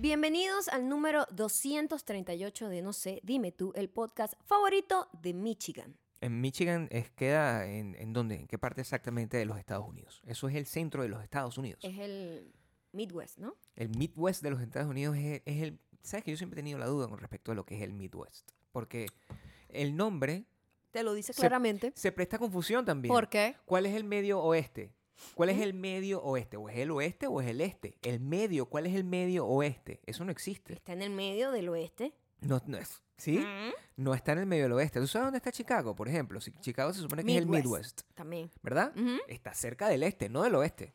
Bienvenidos al número 238 de No sé, dime tú, el podcast favorito de Michigan. En Michigan es, queda en, en dónde, en qué parte exactamente de los Estados Unidos. Eso es el centro de los Estados Unidos. Es el Midwest, ¿no? El Midwest de los Estados Unidos es, es el... ¿Sabes que yo siempre he tenido la duda con respecto a lo que es el Midwest? Porque el nombre Te lo dice claramente. se presta confusión también. ¿Por qué? ¿Cuál es el medio oeste? ¿Cuál es el medio oeste? ¿O es el oeste o es el este? El medio, ¿cuál es el medio oeste? Eso no existe. Está en el medio del oeste. No, no es. ¿Sí? Mm. No está en el medio del oeste. ¿Tú sabes dónde está Chicago, por ejemplo? Si Chicago se supone que es el Midwest. También. ¿verdad? Está cerca del este, no del oeste.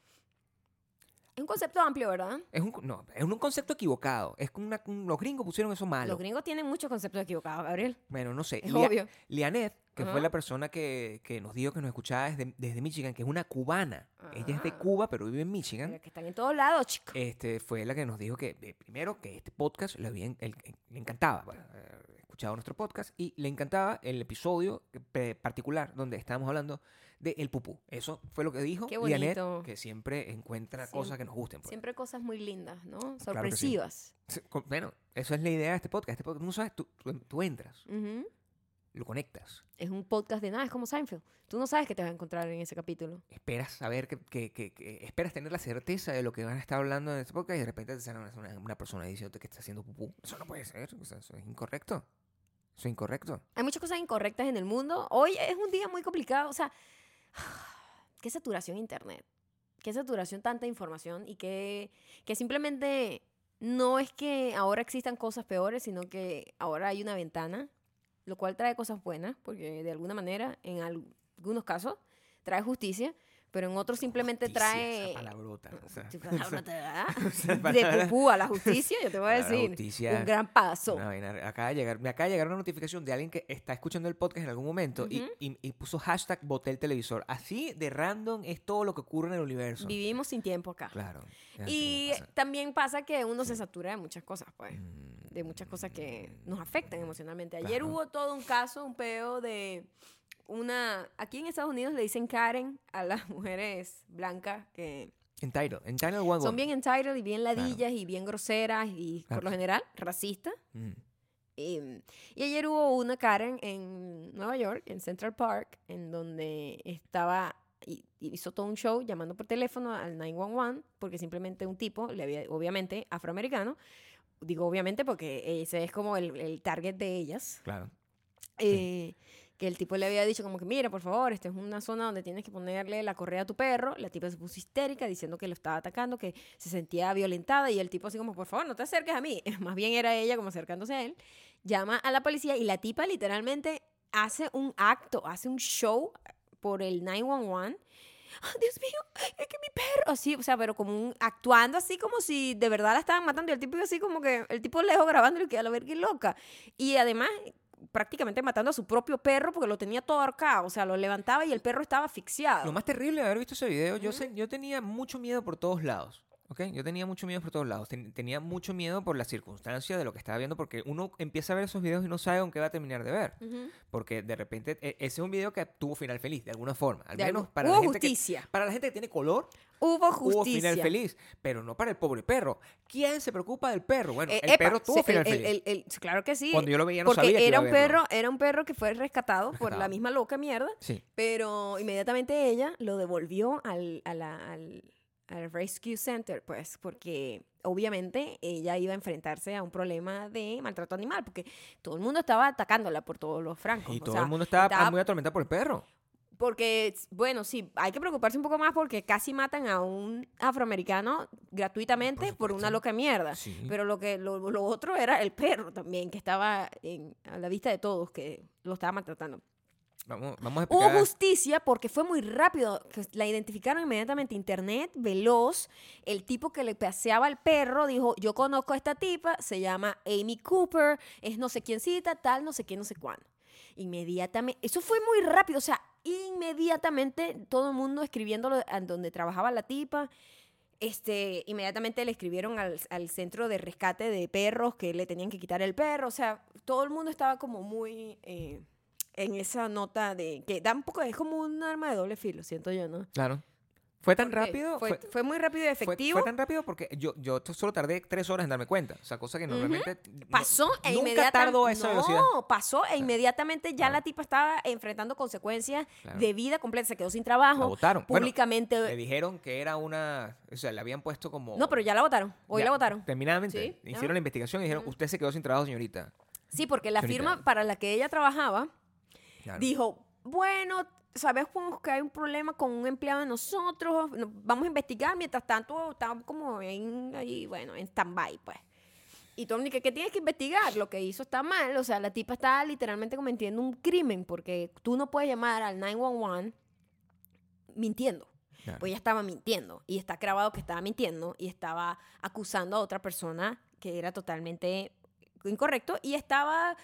Es un concepto amplio, ¿verdad? Es un, no, es un concepto equivocado. Es una, un- los gringos pusieron eso malo. Los gringos tienen muchos conceptos equivocados, Gabriel. Bueno, no sé. Es Lia- obvio. Lianet, que Ajá. fue la persona que, que nos dijo que nos escuchaba desde, desde Michigan, que es una cubana. Ella es de Ah. Cuba, pero vive en Michigan. Pero que están en todos lados, chicos. Este, fue la que nos dijo que, eh, primero, que este podcast le, había el- le encantaba. Bueno, eh, escuchado nuestro podcast y le encantaba el episodio eh, particular donde estábamos hablando de el pupú. Eso fue lo que dijo Qué que siempre encuentra Siempre- cosas que nos gusten. pues. Siempre cosas muy lindas, ¿no? sí. Sorpresivas. Sí, con- Bueno, eso es la idea de este podcast. Este podcast, tú no sabes, tú, tú- tú entras, lo conectas, Es un podcast de nada, es como Seinfeld. Tú no sabes qué te vas a encontrar en ese capítulo. esperas saber que, que- que- que- esperas tener la certeza de lo que van a estar hablando en este podcast y de repente te sale una, una- persona diciéndote que está haciendo pupú. Eso no puede ser, o sea, eso es incorrecto. Eso es incorrecto. Hay muchas cosas incorrectas en el mundo. Hoy es un día muy complicado. O sea, qué saturación internet. Qué saturación tanta información y que, que simplemente no es que ahora existan cosas peores, sino que ahora hay una ventana, lo cual trae cosas buenas, porque de alguna manera, en al- algunos casos, trae justicia, pero en otros simplemente Justicia, trae... Esa palabrota. o sea, De pupú a la justicia, yo te voy a la decir. justicia, Un gran paso. una vaina- acaba de llegar, me acaba de llegar una notificación de alguien que está escuchando el podcast en algún momento y- Ujú. y, y puso hashtag boté el televisor. Así de random es todo lo que ocurre en el universo. Vivimos sin tiempo acá. Claro. Y pasa. también pasa que uno se satura de muchas cosas, pues. Mm, De muchas cosas que nos afectan emocionalmente. Ayer Claro. hubo todo un caso, un peo de una... Aquí en Estados Unidos le dicen Karen a las mujeres blancas que Entitled, entitled one son bien entitled y bien ladillas y bien groseras y por lo general racistas. Mm. Y, y ayer hubo una Karen en Nueva York, en Central Park, en donde estaba y y hizo todo un show llamando por teléfono al 911 porque simplemente un tipo, le había, obviamente afroamericano, digo obviamente porque ese es como el, el target de ellas, Claro. eh, que el tipo le había dicho como que mira, por favor, esta es una zona donde tienes que ponerle la correa a tu perro. La tipa se puso histérica diciendo que lo estaba atacando, que se sentía violentada y el tipo así como, por favor, no te acerques a mí. Más bien era ella como acercándose a él. Llama a la policía y la tipa literalmente hace un acto, hace un show por el 911. ¡Ah, Dios mío, es que mi perro, así, o sea, pero como un, actuando así como si de verdad la estaban matando y el tipo así como que, el tipo lejos grabando y que a la verga qué loca. Y además, prácticamente matando a su propio perro porque lo tenía todo ahorcado, o sea, lo levantaba y el perro estaba asfixiado. Lo más terrible de haber visto ese video, yo, sé, yo tenía mucho miedo por todos lados. ¿Ok? Yo tenía mucho miedo por todos lados. Ten- tenía mucho miedo por las circunstancias de lo que estaba viendo, porque uno empieza a ver esos videos y no sabe con qué va a terminar de ver. Porque de repente, e- ese es un video que tuvo final feliz, de alguna forma. Al De menos para hubo la, gente que, justicia. para la gente que tiene color, Hubo hubo justicia. final feliz. Pero no para el pobre perro. ¿Quién se preocupa del perro? Bueno, Eh, el epa, perro tuvo se- final el- feliz. el- el- claro que sí. Cuando yo lo veía no porque sabía que era un perro, era un perro que fue rescatado por la Rescatado. misma loca mierda, Sí. pero inmediatamente ella lo devolvió al, a la- al, al Rescue Center, pues, porque obviamente ella iba a enfrentarse a un problema de maltrato animal, porque todo el mundo estaba atacándola por todos los francos. Y o todo sea, el mundo estaba, estaba- muy atormentado por el perro. Porque, bueno, sí, hay que preocuparse un poco más porque casi matan a un afroamericano gratuitamente por, una loca mierda. Sí. Pero lo que lo, lo otro era el perro también, que estaba en- a la vista de todos, que lo estaba maltratando. Vamos, vamos a Hubo justicia porque fue muy rápido. La identificaron inmediatamente. Internet, veloz. El tipo que le paseaba al perro dijo: Yo conozco a esta tipa, se llama Amy Cooper, es no sé quiéncita, tal, no sé quién, no sé cuándo. Inmediatamente, eso fue muy rápido. O sea, inmediatamente todo el mundo escribiéndolo a donde trabajaba la tipa. Este, inmediatamente le escribieron al, al centro de rescate de perros que le tenían que quitar el perro. O sea, todo el mundo estaba como muy eh, en esa nota de que da un poco, es como un arma de doble filo, siento yo, ¿no? Claro. Fue tan rápido. Fue, fue- fue muy rápido y efectivo. fue tan rápido porque yo, yo solo tardé tres horas en darme cuenta. O sea, cosa que normalmente. no- Pasó e nunca inmediatamente. tardo a esa velocidad. No, pasó e inmediatamente ya Claro. la tipa estaba enfrentando consecuencias Claro. de vida completa. Se quedó sin La trabajo. votaron. Bueno, Públicamente. Le dijeron que era una. O sea, le habían puesto como. no, pero ya la votaron. Hoy Ya, la votaron. Terminadamente. Sí, Hicieron ajá. la investigación y dijeron: Usted se quedó sin trabajo, señorita. Sí, porque la Señorita. firma para la que ella trabajaba Claro. dijo, bueno, sabemos que hay un problema con un empleado de nosotros, no- vamos a investigar, mientras tanto está como en, ahí, bueno, en stand-by, pues. Y Tom que ¿qué tienes que investigar? Lo que hizo está mal, o sea, la tipa está literalmente cometiendo un crimen, porque tú no puedes llamar al 911 mintiendo. Claro. Pues ella estaba mintiendo, y está grabado que estaba mintiendo, y estaba acusando a otra persona que era totalmente incorrecto, y estaba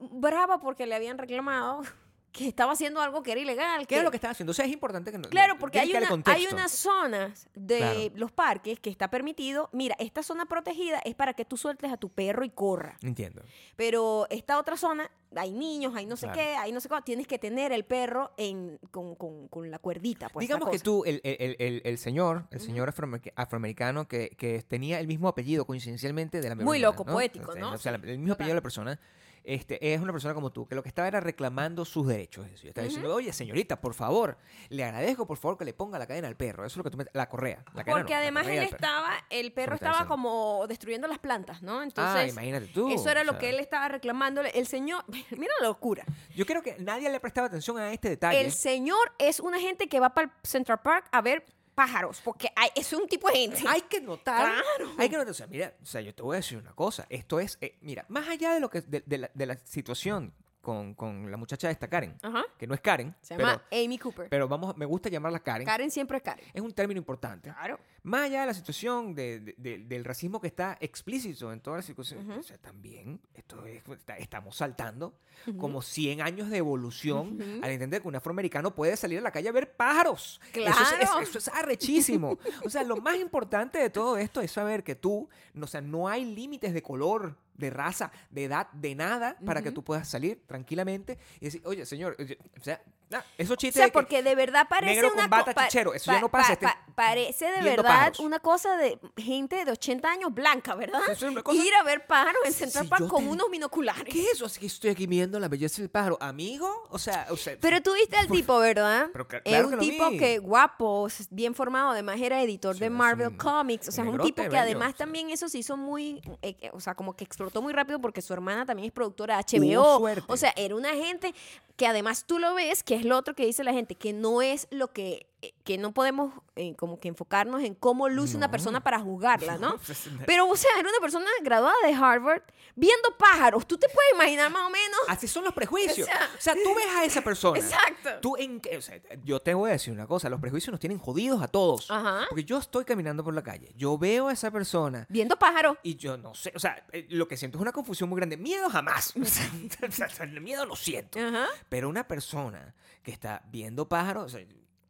brava porque le habían reclamado que estaba haciendo algo que era ilegal. ¿Qué era lo que estaba haciendo? O sea, es importante que no. Claro, porque hay, que una, hay unas zonas de Claro. los parques que está permitido. Mira, esta zona protegida es para que tú sueltes a tu perro y corra. Entiendo. Pero esta otra zona, hay niños, hay no sé Claro. qué, hay no sé cuál, tienes que tener el perro en, con, con- con la cuerdita. Pues, Digamos que tú, el, el- el- el- el señor, el señor afroamer- afroamericano que, que tenía el mismo apellido coincidencialmente de la misma Muy loco, ¿no? poético, ¿no? O sea, el mismo apellido de la persona. Este, es una persona como tú, que lo que estaba era reclamando sus derechos. Yo estaba diciendo, oye, señorita, por favor, le agradezco, por favor, que le ponga la cadena al perro. Eso es lo que tú me... La correa. La cadena Porque no, además él perro. estaba, el perro estaba como destruyendo las plantas, ¿no? Ah, Entonces, imagínate tú. eso era o lo que él estaba reclamándole. El señor, mira la locura. Yo creo que nadie le prestaba atención a este detalle. El señor es una gente que va para el Central Park a ver pájaros, porque hay- es un tipo de gente. Hay que notar. Claro. Hay que notar. O sea, mira, o sea, yo te voy a decir una cosa. Esto es, eh, mira, más allá de lo que de, de la, de la situación con, con la muchacha esta Karen, Ajá. que no es Karen, Se pero, llama Amy Cooper. pero vamos, me gusta llamarla Karen. Karen siempre es Karen. Es un término importante. Claro. Más allá de la situación de- de- de- del racismo que está explícito en todas las circunstancias, o sea, también esto es- está- estamos saltando como 100 años de evolución al entender que un afroamericano puede salir a la calle a ver pájaros. Eso es, Claro. es- eso es arrechísimo. o sea, lo más importante de todo esto es saber que tú, no, o sea, no hay límites de color, de raza, de edad, de nada para que tú puedas salir tranquilamente y decir, oye, señor, oye, o sea, nah, esos O chistes sea, de que- porque de verdad parece negro una con bata pa- chichero, eso ya no pasa, este- parece de verdad pájaros. una cosa de gente de 80 años blanca, ¿verdad? Eso es una cosa- Ir a ver pájaros en Central Si Park con te- unos binoculares. ¿Qué es eso? Así que estoy aquí viendo la belleza del pájaro. ¿Amigo? O sea, o sea Pero tú viste al tipo, ¿verdad? Pero es un que tipo vi. que guapo, bien formado, además era editor Sí, de Marvel un Comics, o sea, es un tipo que además o sea. también eso se hizo muy, eh, eh, o sea, como que explotó muy rápido porque su hermana también es productora de HBO. suerte. O sea, era una gente que además tú lo ves, que es lo otro que dice la gente, que no es lo que, eh, que no podemos eh, como que enfocarnos en cómo luce una persona para juzgarla, ¿no? Pues, Pero, o sea, era una persona graduada de Harvard viendo pájaros. ¿Tú te puedes imaginar más o menos? Así son los prejuicios. O sea- O sea, tú ves a esa persona. Exacto. Tú en o sea, yo te voy a decir una cosa, los prejuicios nos tienen jodidos a todos. Ajá. Porque yo estoy caminando por la calle, yo veo a esa persona Viendo pájaros. y yo no sé, o sea, eh, lo que siento es una confusión muy grande. Miedo jamás. O sea, o sea, el miedo lo siento. Ajá. Pero una persona que está viendo pájaros, o sea,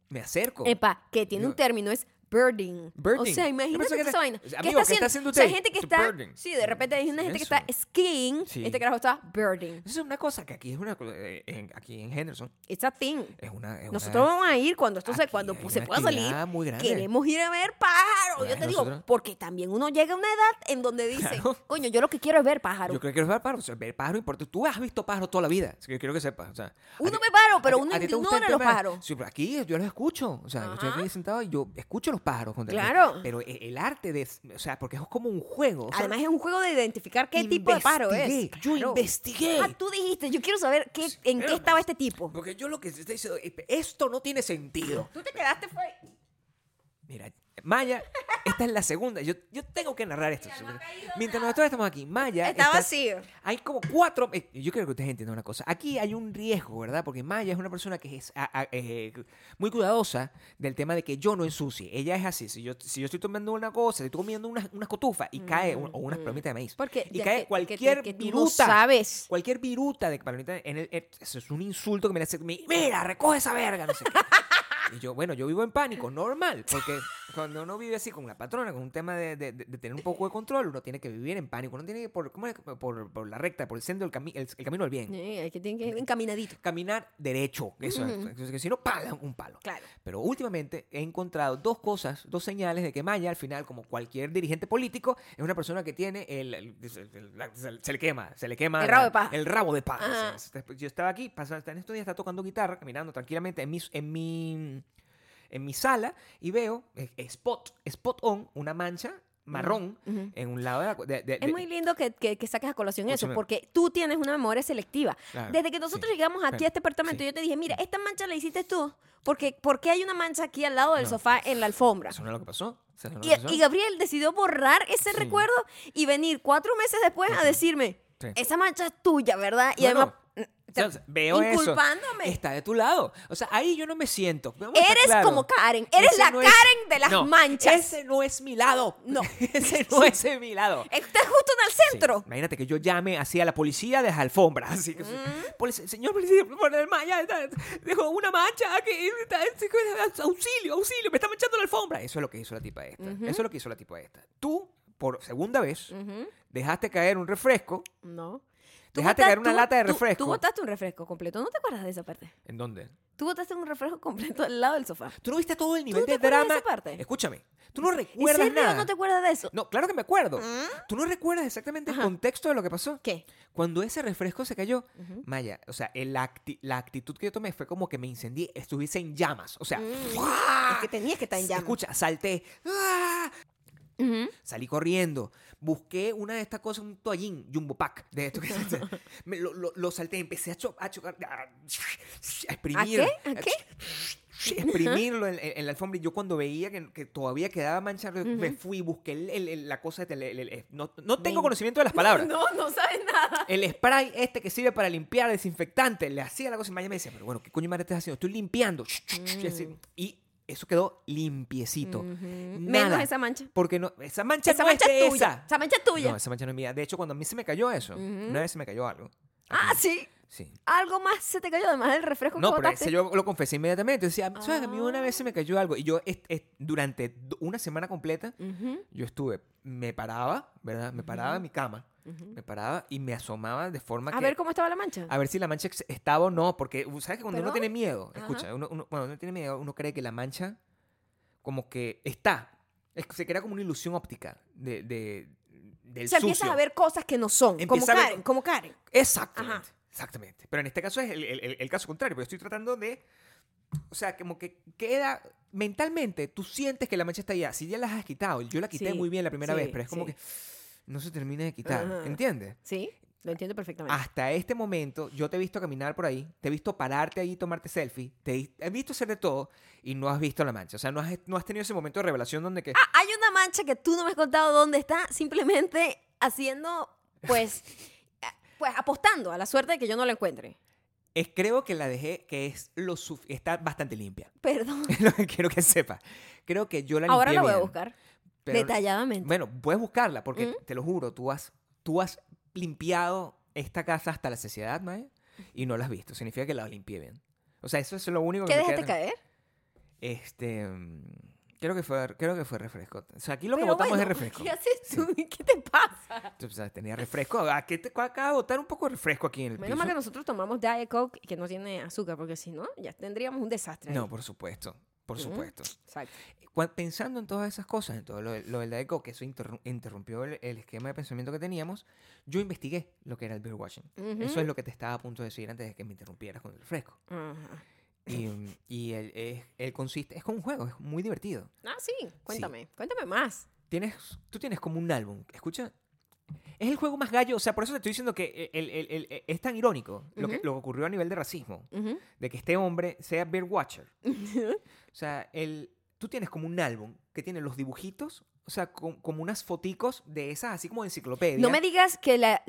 me acerco. Epa, que tiene un término, es birding. Birding. O sea, imagínate que esa vaina. o sea, ¿Qué amigo, está ¿qué está haciendo? haciendo O sea, usted? gente que está... birding. Sí, de repente hay una gente que está Eso. skiing. Sí. Este carajo está birding. Eso es una cosa que aquí es una eh, en- aquí en Henderson It's a thing. es una es Nosotros una- vamos a ir cuando esto se, cuando hay se pueda salir. muy. Queremos ir a ver pájaros. Yo te digo, nosotros- porque también uno llega a una edad en donde dice, Claro. coño, yo lo que quiero es ver pájaros. Yo creo que quiero ver pájaros. O sea, ver pájaros importa. Tú has visto pájaros toda la vida. Así que yo quiero que sepas. O sea, Uno ti- ve pájaros, pero uno ignora los pájaros. Sí, pero aquí yo los escucho. O sea, yo estoy aquí sentado y yo escucho los contra- Claro. Pero e- el arte de... O sea, porque es como un juego. Además es un juego de identificar qué tipo de pájaro es. Yo Claro. investigué. Ah, tú dijiste, yo quiero saber qué, en qué estaba este tipo. Porque yo lo que estoy diciendo, es, esto no tiene sentido. Tú te quedaste fue... Mira, Maya, esta es la segunda. Yo, yo tengo que narrar esto. Mientras nosotros estamos aquí, Maya. Está está- vacío. Hay como cuatro. eh, Yo quiero que ustedes entiendan una cosa. Aquí hay un riesgo, ¿verdad? Porque Maya es una persona que es a- a- eh, muy cuidadosa del tema de que yo no ensucie. Ella es así. Si yo, si yo estoy tomando una cosa, si estoy comiendo unas unas cotufas y cae, un- o unas palomitas de maíz, Porque y cae que- que- cualquier que tú no viruta. sabes. Cualquier viruta de palomita en el. Eso es un insulto que me hace. mi- Mira, recoge esa verga. No sé qué. Y yo, bueno, yo vivo en pánico, normal, porque cuando uno vive así con la patrona, con un tema de, de- de- de tener un poco de control, uno tiene que vivir en pánico. Uno tiene que por, ¿cómo es? por, por la recta, por el centro, del cami- el, el camino del bien. Sí, hay que tiene que ir encaminadito. Caminar derecho. Eso es. Entonces, que si no, ¡pala! un palo. Claro. Pero últimamente he encontrado dos cosas, dos señales de que Maya, al final, como cualquier dirigente político, es una persona que tiene el. el- el- la- se, se le quema, se le quema. El rabo la- de paja. El rabo de paja. O sea, Yo estaba aquí, pasa- en estos días está tocando guitarra, caminando tranquilamente en mi, en mi, en mi sala y veo eh, spot, spot on, una mancha marrón Ujú. en un lado de la. de- de- Es muy lindo que, que, que saques a colación eso, porque tú tienes una memoria selectiva. Claro, Desde que nosotros sí. llegamos aquí Pero, a este apartamento, sí. yo te dije, mira, esta mancha la hiciste tú, porque ¿por qué hay una mancha aquí al lado del No. sofá en la alfombra? ¿Eso no es lo que pasó? ¿Eso no es lo Y, que pasó? y Gabriel decidió borrar ese Sí. recuerdo y venir cuatro meses después a decirme, esa mancha es tuya, ¿verdad? Y además, sea, veo eso. inculpándome. Está de tu lado. O sea, ahí yo no me siento. Vamos Eres claros. como Karen, eres Ese la no es- Karen de las No, manchas. Ese no es mi lado. No. ese no es mi lado. Estás justo en el Sí, centro. Imagínate que yo llame así a la policía de las alfombras. Así que, Mm. "Polic- señor policía, por el está- dejó una mancha aquí. está- está- auxilio, auxilio, me está manchando la alfombra. Eso es lo que hizo la tipa esta. Ujú. Eso es lo que hizo la tipa esta. Tú, por segunda vez, Ujú. dejaste caer un refresco. No. Tú Dejaste caer una tú- lata de tú- refresco. Tú botaste un refresco completo. ¿No te acuerdas de esa parte? ¿En dónde? Tú botaste un refresco completo al lado del sofá. ¿Tú no viste todo el nivel no te de acuerdas de drama? esa parte? Escúchame, tú no ¿En recuerdas serio nada. no te acuerdas de eso? No, claro que me acuerdo. ¿Mm? ¿Tú no recuerdas exactamente Ajá. el contexto de lo que pasó? ¿Qué? Cuando ese refresco se cayó, Ujú. Maya, o sea, el acti- la actitud que yo tomé fue como que me incendié, estuviese en llamas. O sea, Mm. Es que tenías que estar en llamas. Escucha, salté. Salí corriendo. Busqué una de estas cosas, un toallín, jumbo pack, de esto que se- me lo, lo- lo salté, empecé a, cho- a chocar, a, a exprimir. qué? ¿A qué? Exprimirlo en, en- en la alfombra. Y yo cuando veía que, que todavía quedaba mancha, me fui, busqué el- el- el- la cosa, de el- no, no tengo Ven. conocimiento de las palabras. No, no sabes nada. El spray este que sirve para limpiar, desinfectante, le hacía la cosa y Maya me decía, pero bueno, ¿qué coño madre estás haciendo? Estoy limpiando. Mm. Y eso quedó limpiecito. Ujú. Nada. Menos esa mancha. Porque no, esa mancha Esa no mancha es de tuya. esa. Esa mancha es tuya. No, esa mancha no es mía. De hecho, cuando a mí se me cayó eso, Ujú. una vez se me cayó algo. ah, Aquí. sí. Sí. Algo más se te cayó además del refresco No, que pero botaste. ese yo lo confesé inmediatamente. Decía, ¿sabes? que A mí una vez se me Ah. cayó algo. Y yo, est- est- durante una semana completa, Ujú, yo estuve, me paraba, ¿verdad? Me paraba en mi cama, me paraba y me asomaba de forma A que... ver cómo estaba la mancha. a ver si la mancha estaba o no, porque uh, sabes que cuando uno ¿Pero? tiene miedo, Ajá. escucha, uno, uno- cuando uno tiene miedo, uno cree que la mancha como que está, es se crea como una ilusión óptica de, de- del o sea, empiezas sucio. a ver cosas que no son. Como a ver- Karen, como Karen. Exactamente, Ajá. exactamente. Pero en este caso es el, el- el- el caso contrario, porque estoy tratando de, o sea, como que queda mentalmente, tú sientes que la mancha está allá, si ya la has quitado, yo la quité Sí, muy bien la primera vez, pero es como sí. que no se termina de quitar, Ajá. ¿entiendes? Sí, lo entiendo perfectamente. Hasta este momento, yo te he visto caminar por ahí, te he visto pararte ahí y tomarte selfie, te he- visto hacer de todo y no has visto la mancha. O sea, no has, no has tenido ese momento de revelación donde que... Ah, hay una mancha que tú no me has contado dónde está, simplemente haciendo, pues, eh, pues apostando a la suerte de que yo no la encuentre. Es, creo que la dejé, que es lo está bastante limpia. Perdón. Es lo que quiero que sepa. Creo que yo la Ahora limpié la voy a bien, buscar pero- detalladamente. Bueno, puedes buscarla porque ¿Mm? te lo juro, tú has, tú has limpiado esta casa hasta la saciedad, Maya, y no la has visto. Significa que la limpié bien. O sea, eso es lo único que ¿Qué dejaste queda- caer? Este. mm, Creo que fue, creo que fue refresco. O sea, aquí lo que Pero botamos es refresco. ¿Qué haces tú? ¿Qué te pasa? O sea, tenía refresco. ¿A qué te acaba de botar un poco de refresco aquí en el Menos piso? mal que nosotros tomamos Diet Coke que no tiene azúcar, porque si no, ya tendríamos un desastre. ahí. No, por supuesto. Por Ujú. supuesto. Exacto. Cuan- pensando en todas esas cosas, en todo lo, lo del Diet Coke, que eso interru- interrumpió el, el esquema de pensamiento que teníamos, yo investigué lo que era el beer washing. Eso es lo que te estaba a punto de decir antes de que me interrumpieras con el refresco. Y, y el, es- el consiste, es como un juego, es muy divertido. Ah, sí. Cuéntame. Cuéntame más. Tienes, tú tienes como un álbum, escucha. Es el juego más gallo, o sea, por eso te estoy diciendo que el- el- el- el- es tan irónico lo, que, lo que ocurrió a nivel de racismo, Ujú. de que este hombre sea beer watcher. O sea, el, tú tienes como un álbum que tiene los dibujitos, o sea, com- como unas foticos de esas, así como enciclopedia. No me digas que la,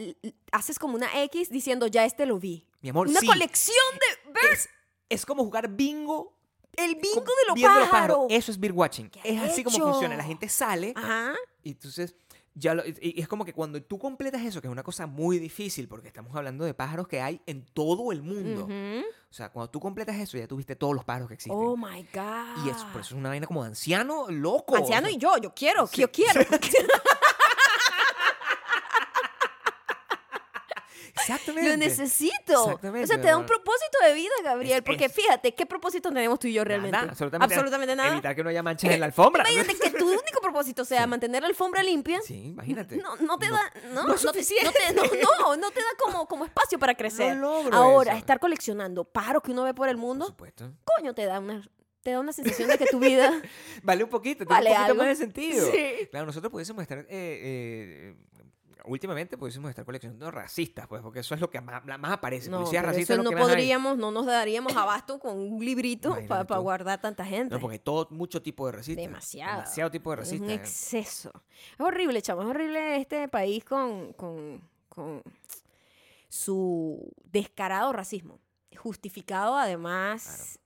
haces como una X diciendo ya este lo vi. Mi amor, Una sí, colección de ver es, es como jugar bingo. el bingo de los pájaros. Eso es beer watching. ¿Qué Es así como funciona. La gente sale Ajá. y entonces ya lo- y es como que cuando tú completas eso, que es una cosa muy difícil, porque estamos hablando de pájaros que hay en todo el mundo. O sea, cuando tú completas eso, ya tuviste todos los pájaros que existen. Oh my God. y eso, por eso es una vaina como de anciano loco. Anciano o sea, y yo, yo quiero, Sí. yo quiero. Exactamente. Lo necesito. Exactamente, O sea, te da un propósito de vida, Gabriel. Es- porque es- fíjate, ¿qué propósito tenemos tú y yo realmente? Nada, absolutamente, Absolutamente nada. Evitar que no haya manchas en la alfombra. Imagínate que tu único propósito sea Sí. mantener la alfombra limpia. Sí, imagínate. No, no te No- da, no, no te- suficiente. no te- no, no, no te da como, como espacio para crecer. logro Ahora, eso. estar coleccionando pájaros que uno ve por el Por mundo, supuesto. coño, te da una, te da una sensación de que tu vida Vale un poquito, tiene Vale un poquito algo. más de sentido. Sí. Claro, nosotros pudiésemos estar, eh, eh, últimamente pudiésemos estar coleccionando racistas, pues, porque eso es lo que más, aparece. No, Policías racistas eso es lo no que más hay. podríamos, no nos daríamos abasto con un librito para guardar tanta gente. No, porque hay todo, mucho tipo de racistas. Demasiado. Demasiado tipo de es un racistas. exceso. Es horrible, chamo. Es horrible este país con, con, con su descarado racismo. Justificado además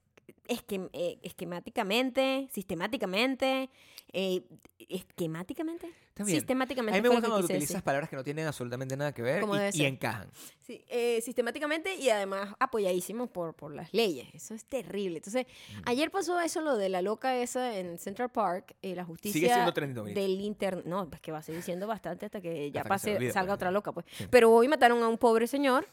esquem- eh, esquemáticamente, sistemáticamente, eh, esquemáticamente, Está bien. A sistemáticamente. mí me gusta cuando utilizas decir. palabras que no tienen absolutamente nada que ver y, encajan. Sí, eh, sistemáticamente y además apoyadísimos por, por las leyes. Eso es terrible. Entonces, ayer pasó eso, lo de la loca esa en Central Park, eh, la justicia Sigue siendo trending topic. del internet. No, es que va a seguir siendo bastante hasta que ya Hasta que se pase, olvide, salga pues. otra loca, pues. Sí. Pero hoy mataron a un pobre señor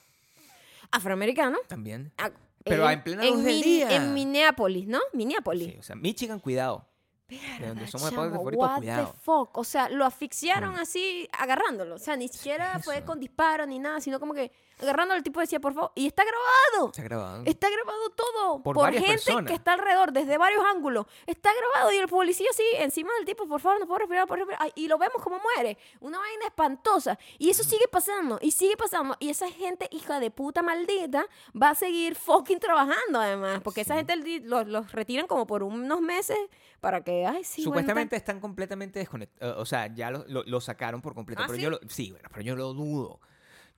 afroamericano. También. a- Pero en plena luz del Min- día. En Minneapolis, ¿no? Minneapolis. Sí, o sea, Michigan, cuidado. De donde somos de chamo, podcast favoritos, what the cuidado. fuck? O sea, lo asfixiaron Mm. así, agarrándolo. O sea, ni siquiera fue con disparos ni nada, sino como que agarrándolo. El tipo decía, por favor. Y está grabado. Ha grabado. Está grabado todo Por gente personas. que está alrededor, desde varios ángulos. Está grabado y el policía así encima del tipo, por favor, no puedo respirar, no puedo respirar. Ay, y lo vemos como muere. Una vaina espantosa. Y eso sigue pasando y sigue pasando. Y esa gente, hija de puta maldita, va a seguir fucking trabajando además. Porque esa gente los, los retiran como por unos meses para que, ay, sí, bueno, Supuestamente están completamente desconectados. O sea, ya lo, lo- lo sacaron por completo. ¿Ah, pero sí? yo lo, sí, bueno, pero yo lo dudo.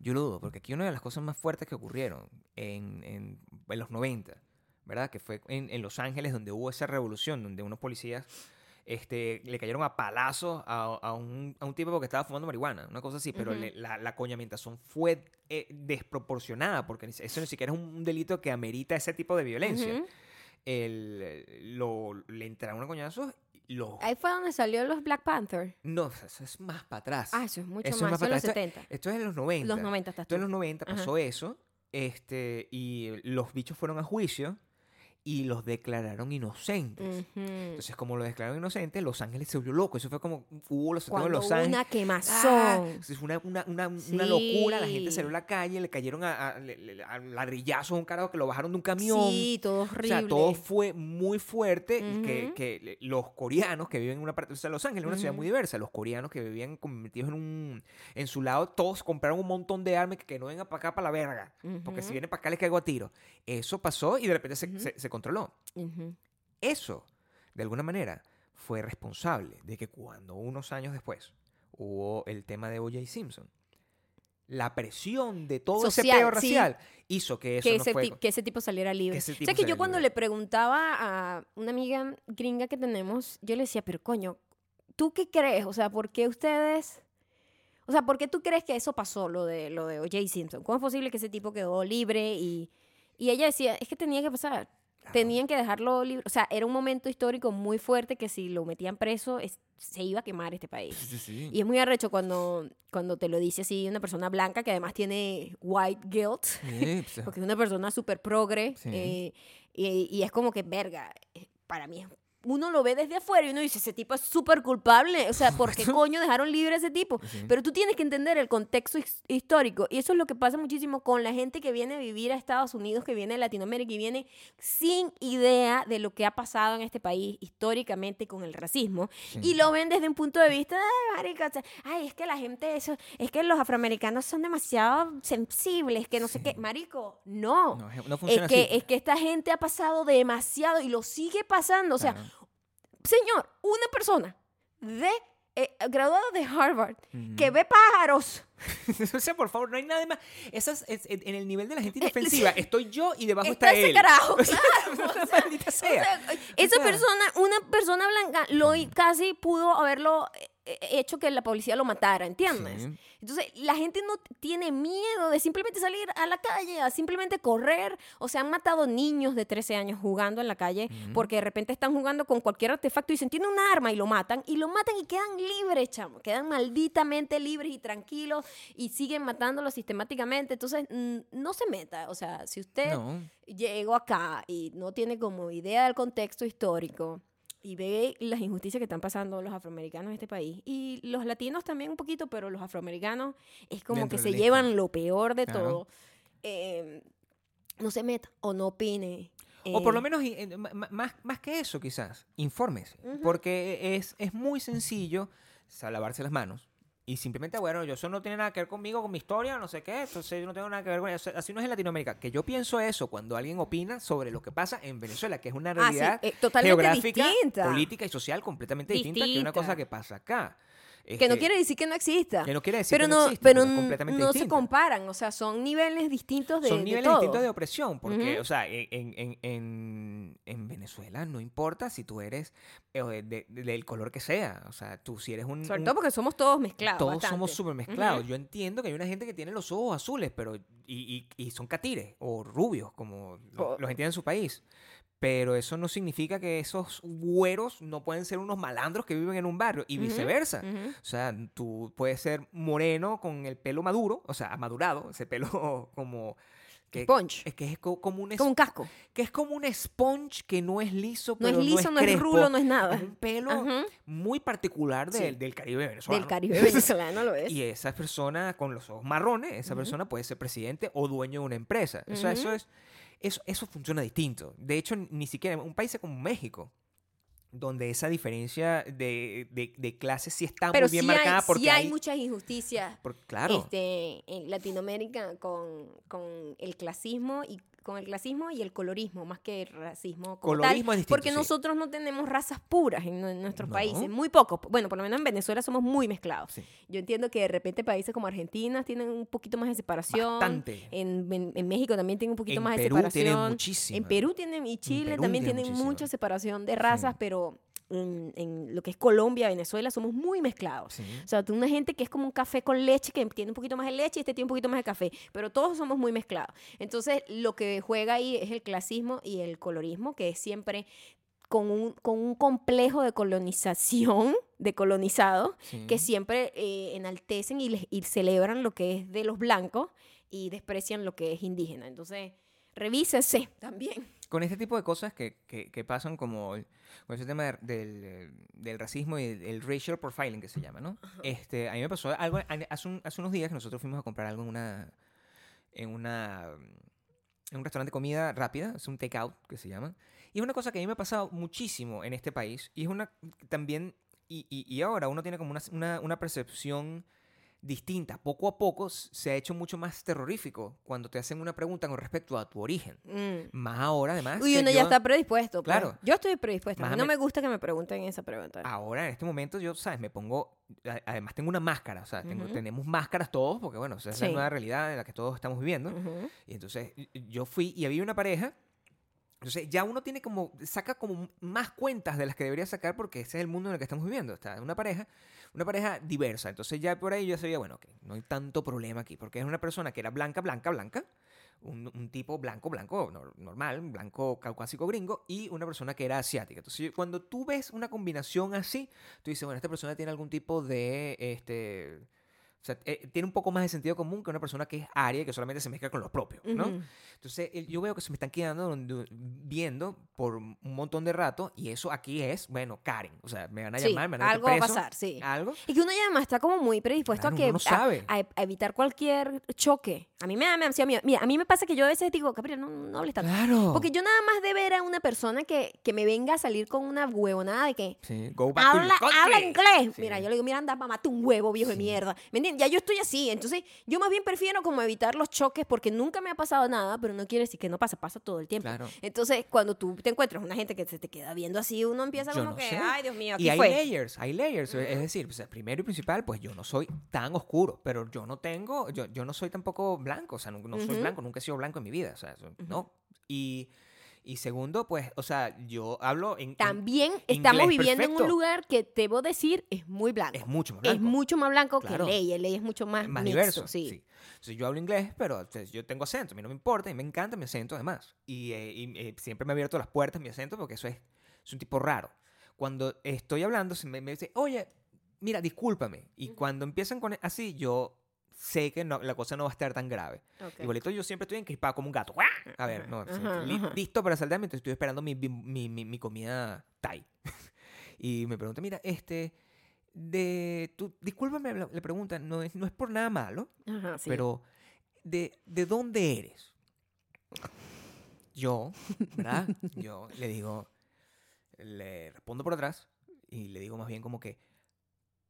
Yo lo dudo, porque aquí una de las cosas más fuertes que ocurrieron en, en- en los 90, ¿verdad? Que fue en, en Los Ángeles donde hubo esa revolución, donde unos policías este, le cayeron a palazos a, a un, a un tipo porque estaba fumando marihuana, una cosa así, pero le- la, la coñamentación fue eh, desproporcionada, porque eso ni siquiera es un delito que amerita ese tipo de violencia. El, lo, le entraron a coñazos, lo Ahí fue donde salió los Black Panther. no, eso es más para atrás. Ah, eso es mucho Eso es más. más Eso es los para atrás. 70. Esto es en los 90. Los 90 estás Esto en tú. los 90 pasó eso. Este, y los bichos fueron a juicio y los declararon inocentes. Entonces, como los declararon inocentes, Los Ángeles se volvió loco. Eso fue como hubo los Cuando Los Ángeles. una ¡Ah! quemazón. Entonces, una, una, una, una locura. La gente salió a la calle, le cayeron a, a- le- le- a ladrillazos a un carajo que lo bajaron de un camión. Sí, todo O horrible. sea, todo fue muy fuerte que, que los coreanos que viven en una parte, o sea, Los Ángeles es una ciudad muy diversa, los coreanos que vivían metidos en un, en su lado, todos compraron un montón de armas que, que no vengan para acá para la verga, porque si vienen para acá les caigo a tiro. Eso pasó y de repente se, se- se controló. Ujú. Eso, de alguna manera, fue responsable de que cuando unos años después hubo el tema de O.J. Simpson, la presión de todo ese Social, peo sí. racial hizo que eso que, no ese fue... que ese tipo saliera libre. ese o tipo sea, que yo cuando libre. le preguntaba a una amiga gringa que tenemos, yo le decía, pero coño, ¿tú qué crees? O sea, ¿por qué ustedes... O sea, ¿por qué tú crees que eso pasó, lo de, lo de O.J. Simpson? ¿Cómo es posible que ese tipo quedó libre? Y, y ella decía, es que tenía que pasar. Tenían que dejarlo libre. O sea, era un momento histórico muy fuerte que si lo metían preso, es- se iba a quemar este país. Sí, sí, sí. Y es muy arrecho cuando, cuando te lo dice así una persona blanca que además tiene white guilt, Sí, pues, porque es una persona súper progre. Eh, y, y es como que, verga, eh, para mí es- uno lo ve desde afuera y uno dice, ese tipo es súper culpable. O sea, ¿por qué coño dejaron libre a ese tipo? Sí. Pero tú tienes que entender el contexto his- histórico. Y eso es lo que pasa muchísimo con la gente que viene a vivir a Estados Unidos, que viene a Latinoamérica y viene sin idea de lo que ha pasado en este país históricamente con el racismo. Sí. Y lo ven desde un punto de vista, ay, marica, o sea, ay, es que la gente, eso, es que los afroamericanos son demasiado sensibles, que no sé qué. Marico, no. No, no funciona es, que, así. es que esta gente ha pasado demasiado y lo sigue pasando. O sea, Claro. Señor, una persona de eh, graduada de Harvard que ve pájaros. o sea, por favor, no hay nada más. Esas, es- en el nivel de la gente Eh, inofensiva, estoy yo y debajo Está está, ese él. carajo, O sea, claro, o una sea, maldita O sea. sea, esa sea. persona, una persona blanca, lo casi pudo haberlo eh, eh, hecho que la policía lo matara, ¿entiendes? Sí. Entonces, la gente no tiene miedo de simplemente salir a la calle, a simplemente correr. O sea, han matado niños de 13 años jugando en la calle porque de repente están jugando con cualquier artefacto y dicen, tiene un arma y lo matan. Y lo matan y quedan libres, chamo. Quedan malditamente libres y tranquilos y siguen matándolo sistemáticamente. Entonces, no se meta. O sea, si usted No. llegó acá y no tiene como idea del contexto histórico y ve las injusticias que están pasando los afroamericanos en este país y los latinos también un poquito, pero los afroamericanos es como Dentro que se llevan lo peor de Claro. todo. Eh, no se meta o no opine. O por lo eh, menos, eh, más, más que eso, quizás, infórmese. Ujú. Porque es, es muy sencillo lavarse las manos. Y simplemente, bueno, yo eso no tiene nada que ver conmigo, con mi historia, no sé qué, entonces yo no tengo nada que ver con eso. Así no es en Latinoamérica. Que yo pienso eso cuando alguien opina sobre lo que pasa en Venezuela, que es una Ah, sí, realidad eh, totalmente geográfica, distinta. política y social completamente distinta, que una cosa Distinta. que pasa acá. Que no Este, quiere decir que no exista. que no quiere decir pero que no, no exista, pero pero es n- completamente no se comparan, o sea, son niveles distintos de, son de niveles todo. distintos de opresión, porque, o sea, en, en- en- en- en Venezuela no importa si tú eres eh, de- de- del color que sea, o sea, tú si eres un... Sobre un- todo porque somos todos mezclados. todos bastante. somos súper mezclados. Yo entiendo que hay una gente que tiene los ojos azules, pero y, y- y son catires o rubios, como lo- O- los entiende en su país. Pero eso no significa que esos güeros no pueden ser unos malandros que viven en un barrio y viceversa. O sea, tú puedes ser moreno con el pelo maduro, o sea, madurado, ese pelo como... Que, Sponge. es que es co- como un, Como un casco. que es como un sponge que no es liso, No es pero liso, no es, rulo, no es nada. Es un pelo muy particular del, Sí. del Caribe venezolano. Del Caribe venezolano lo es. Y esa persona con los ojos marrones, esa persona puede ser presidente o dueño de una empresa. O sea, eso es eso, eso funciona distinto. De hecho, ni siquiera en un país como México, donde esa diferencia de, de, de clases sí está Pero muy bien sí marcada hay, porque sí hay hay- muchas injusticias por- claro, este, en Latinoamérica con, con el clasismo y con el clasismo y el colorismo, más que el racismo como tal, Colorismo es distinto, porque sí. nosotros no tenemos razas puras en, en nuestros No. países, muy pocos. Bueno, por lo menos en Venezuela somos muy mezclados. Sí. Yo entiendo que de repente países como Argentina tienen un poquito más de separación. bastante. En, en- en México también tienen un poquito En más de Perú separación. tienen muchísima. En Perú tienen y Chile Perú también tienen mucha separación de razas, pero en, en lo que es Colombia, Venezuela, somos muy mezclados. Sí. O sea, una gente que es como un café con leche, que tiene un poquito más de leche y este tiene un poquito más de café, pero todos somos muy mezclados. Entonces, lo que juega ahí es el clasismo y el colorismo, que es siempre con un, con un complejo de colonización, de colonizados, que Sí. siempre eh, enaltecen y, les- y celebran lo que es de los blancos y desprecian lo que es indígena. Entonces, revísese también. Con este tipo de cosas que, que, que pasan como el- con ese tema de- del, del racismo y el, el racial profiling que se llama, ¿no? Este, a mí me pasó algo hace, un- hace unos días que nosotros fuimos a comprar algo en una en una en un restaurante de comida rápida, es un takeout que se llama. Y es una cosa que a mí me ha pasado muchísimo en este país y es una también y, y- y ahora uno tiene como una, una, una percepción distinta. Poco a poco se ha hecho mucho más terrorífico cuando te hacen una pregunta con respecto a tu origen. Mm. Más ahora, además. Uy, uno ya yo- está predispuesto. pues. Claro. Yo estoy predispuesta. A mí no me- me gusta que me pregunten esa pregunta. Ahora, en este momento, yo, ¿sabes? Me pongo. Además, tengo una máscara. O sea, tengo- Ujú. tenemos máscaras todos, porque, bueno, esa es la Sí. nueva realidad en la que todos estamos viviendo. Y entonces, y- y yo fui y había una pareja. Entonces, ya uno tiene como. Saca como más cuentas de las que debería sacar, porque ese es el mundo en el que estamos viviendo. Está una pareja. Una pareja diversa. Entonces, ya por ahí yo sabía, bueno, ok, no hay tanto problema aquí, porque es una persona que era blanca, blanca, blanca. Un, tipo blanco, blanco, nor- normal, blanco caucásico gringo, y una persona que era asiática. Entonces, cuando tú ves una combinación así, tú dices, bueno, esta persona tiene algún tipo de, este, o sea, eh, tiene un poco más de sentido común que una persona que es aria, que solamente se mezcla con los propios, ¿no? Ujú. Entonces, el- yo veo que se me están quedando viendo por un montón de rato, y eso aquí es, bueno, Karen. O sea, me van a Sí, llamar, me van a algo va a preso, pasar, sí. Algo. Y que uno ya además está como muy predispuesto Claro, a que uno no sabe. A, a evitar cualquier choque. A mí me da me da miedo. Mira, a mí me pasa que yo a veces digo, Gabriel, no, no hables tanto. Claro. Porque yo nada más de ver a una persona que, que me venga a salir con una huevonada de que Sí, go back to your habla, habla inglés. Sí. Mira, yo le digo, mira, anda, mamate un huevo, viejo de Sí. mierda. ¿Me entiendes? Ya yo estoy así. Entonces, yo más bien prefiero como evitar los choques porque nunca me ha pasado nada, pero no quiere decir que no pasa, pasa todo el tiempo. Claro. Entonces, cuando tú te encuentras una gente que se te queda viendo así, uno empieza Yo como no que, sé. ay, Dios mío, aquí Y hay fue. layers, hay layers. Es decir, pues, primero y principal, pues yo no soy tan oscuro, pero yo no tengo, yo, yo no soy tampoco blanco, o sea, no, no soy Ujú. blanco, nunca he sido blanco en mi vida, o sea, no. Y, Y segundo, pues, o sea, yo hablo en... en- También estamos inglés viviendo en perfecto. un lugar que debo decir es muy blanco. es mucho más Es blanco. mucho más blanco Claro. que ley. El ley es mucho más, más mixto, diverso. sí. Entonces, yo hablo inglés, pero o sea, yo tengo acento. A mí no me importa y me encanta mi acento además. Y, eh, y, eh, siempre me ha abierto las puertas mi acento porque eso es, es un tipo raro. Cuando estoy hablando, se me, me dice, oye, mira, discúlpame. Y cuando empiezan con así, yo sé que no- la cosa no va a estar tan grave. Igualito yo siempre estoy encrispado como un gato. ¡Guau! A ver, no, Ajá, sí, ajá, li- ajá. listo para saltar mientras estoy esperando mi, mi, mi- mi- mi comida Thai. y me pregunta, mira, este, de, tú, discúlpame, la- le pregunta, no es, no es por nada malo, Ajá, sí. pero ¿de, ¿de dónde eres? Yo, ¿verdad? Yo le digo, le respondo por atrás y le digo más bien como que,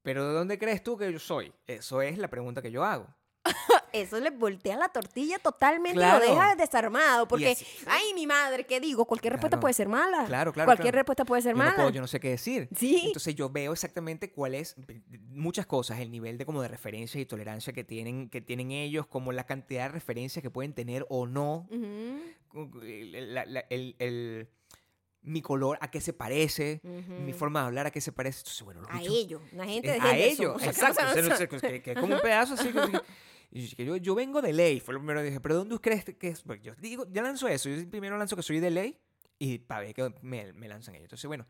¿pero de dónde crees tú que yo soy? Eso es la pregunta que yo hago. Eso le voltea la tortilla totalmente Claro. y lo deja desarmado. Porque, así- ay, mi madre, ¿qué digo? Cualquier respuesta Claro. puede ser mala. Claro, claro. Cualquier claro. respuesta puede ser yo no, mala. puedo- yo no sé qué decir. Sí. Entonces yo veo exactamente cuál es muchas cosas, el nivel de como de referencia y tolerancia que tienen, que tienen ellos, como la cantidad de referencias que pueden tener o no, la- la- el- el- mi color a qué se parece, mi ujú. forma de hablar a qué se parece. Entonces, bueno, los A ellos, una gente de eh, a ellos, exacto. que, que es como un pedazo así. que- yo, yo vengo de ley, fue lo primero que dije, pero ¿dónde crees que es? Porque yo digo, ya lanzo eso, yo primero lanzo que soy de ley y para ver que me, me lanzan ellos. Entonces, bueno,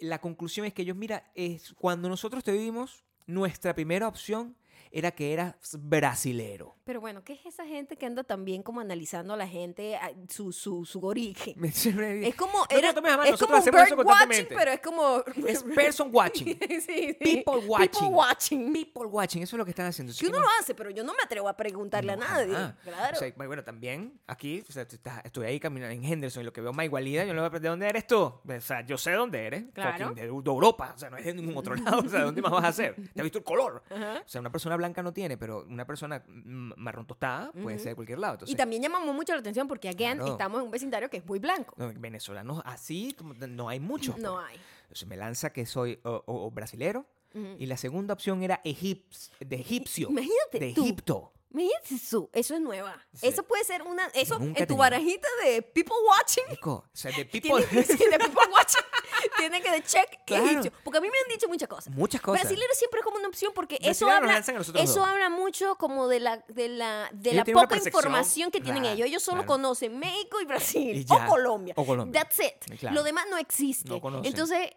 la conclusión es que ellos, mira, es cuando nosotros te vimos, nuestra primera opción era que eras brasilero. Pero bueno, ¿qué es esa gente que anda también como analizando a la gente, a- su, su, su origen? Es como, No era, mal, es como un bird watching, pero es como... Es person watching. sí, sí. People watching. People watching. People watching, eso es lo que están haciendo. Que uno lo hace, pero yo no me atrevo a preguntarle No, a nadie. jamás. Claro. O sea, bueno, también aquí, o sea, estoy ahí caminando en Henderson y lo que veo más igualidad, yo no voy a ¿de dónde eres tú? O sea, yo sé dónde eres. Claro. De, de Europa, o sea, no es de ningún otro lado, o sea, ¿dónde más vas a hacer? ¿Te has visto el color? Ajá. O sea, una persona blanca no tiene, pero una persona marrón tostada puede ser de cualquier lado. Entonces, y también llamamos mucho la atención porque, again, Claro. estamos en un vecindario que es muy blanco. no, venezolanos así no hay muchos. No pues. hay. Entonces me lanza que soy o, o- o brasilero y la segunda opción era egips, de egipcio, Imagínate de tú. Egipto. Eso, eso es nueva. Sí. Eso puede ser una, eso nunca en tu tenido. barajita de people watching. Chico, o sea, de people, Tiene que, sí, de people watching. Tiene que de check Claro. egipcio. Porque a mí me han dicho muchas cosas. muchas cosas. Brasilero siempre es como una opción porque eso habla, eso dos. habla mucho como de la, de la, de Ellos la poca información que tienen claro, ellos. Ellos solo claro. conocen México y Brasil. Y o ya. Colombia. O Colombia. That's it. Lo demás no existe. No conocen. Entonces,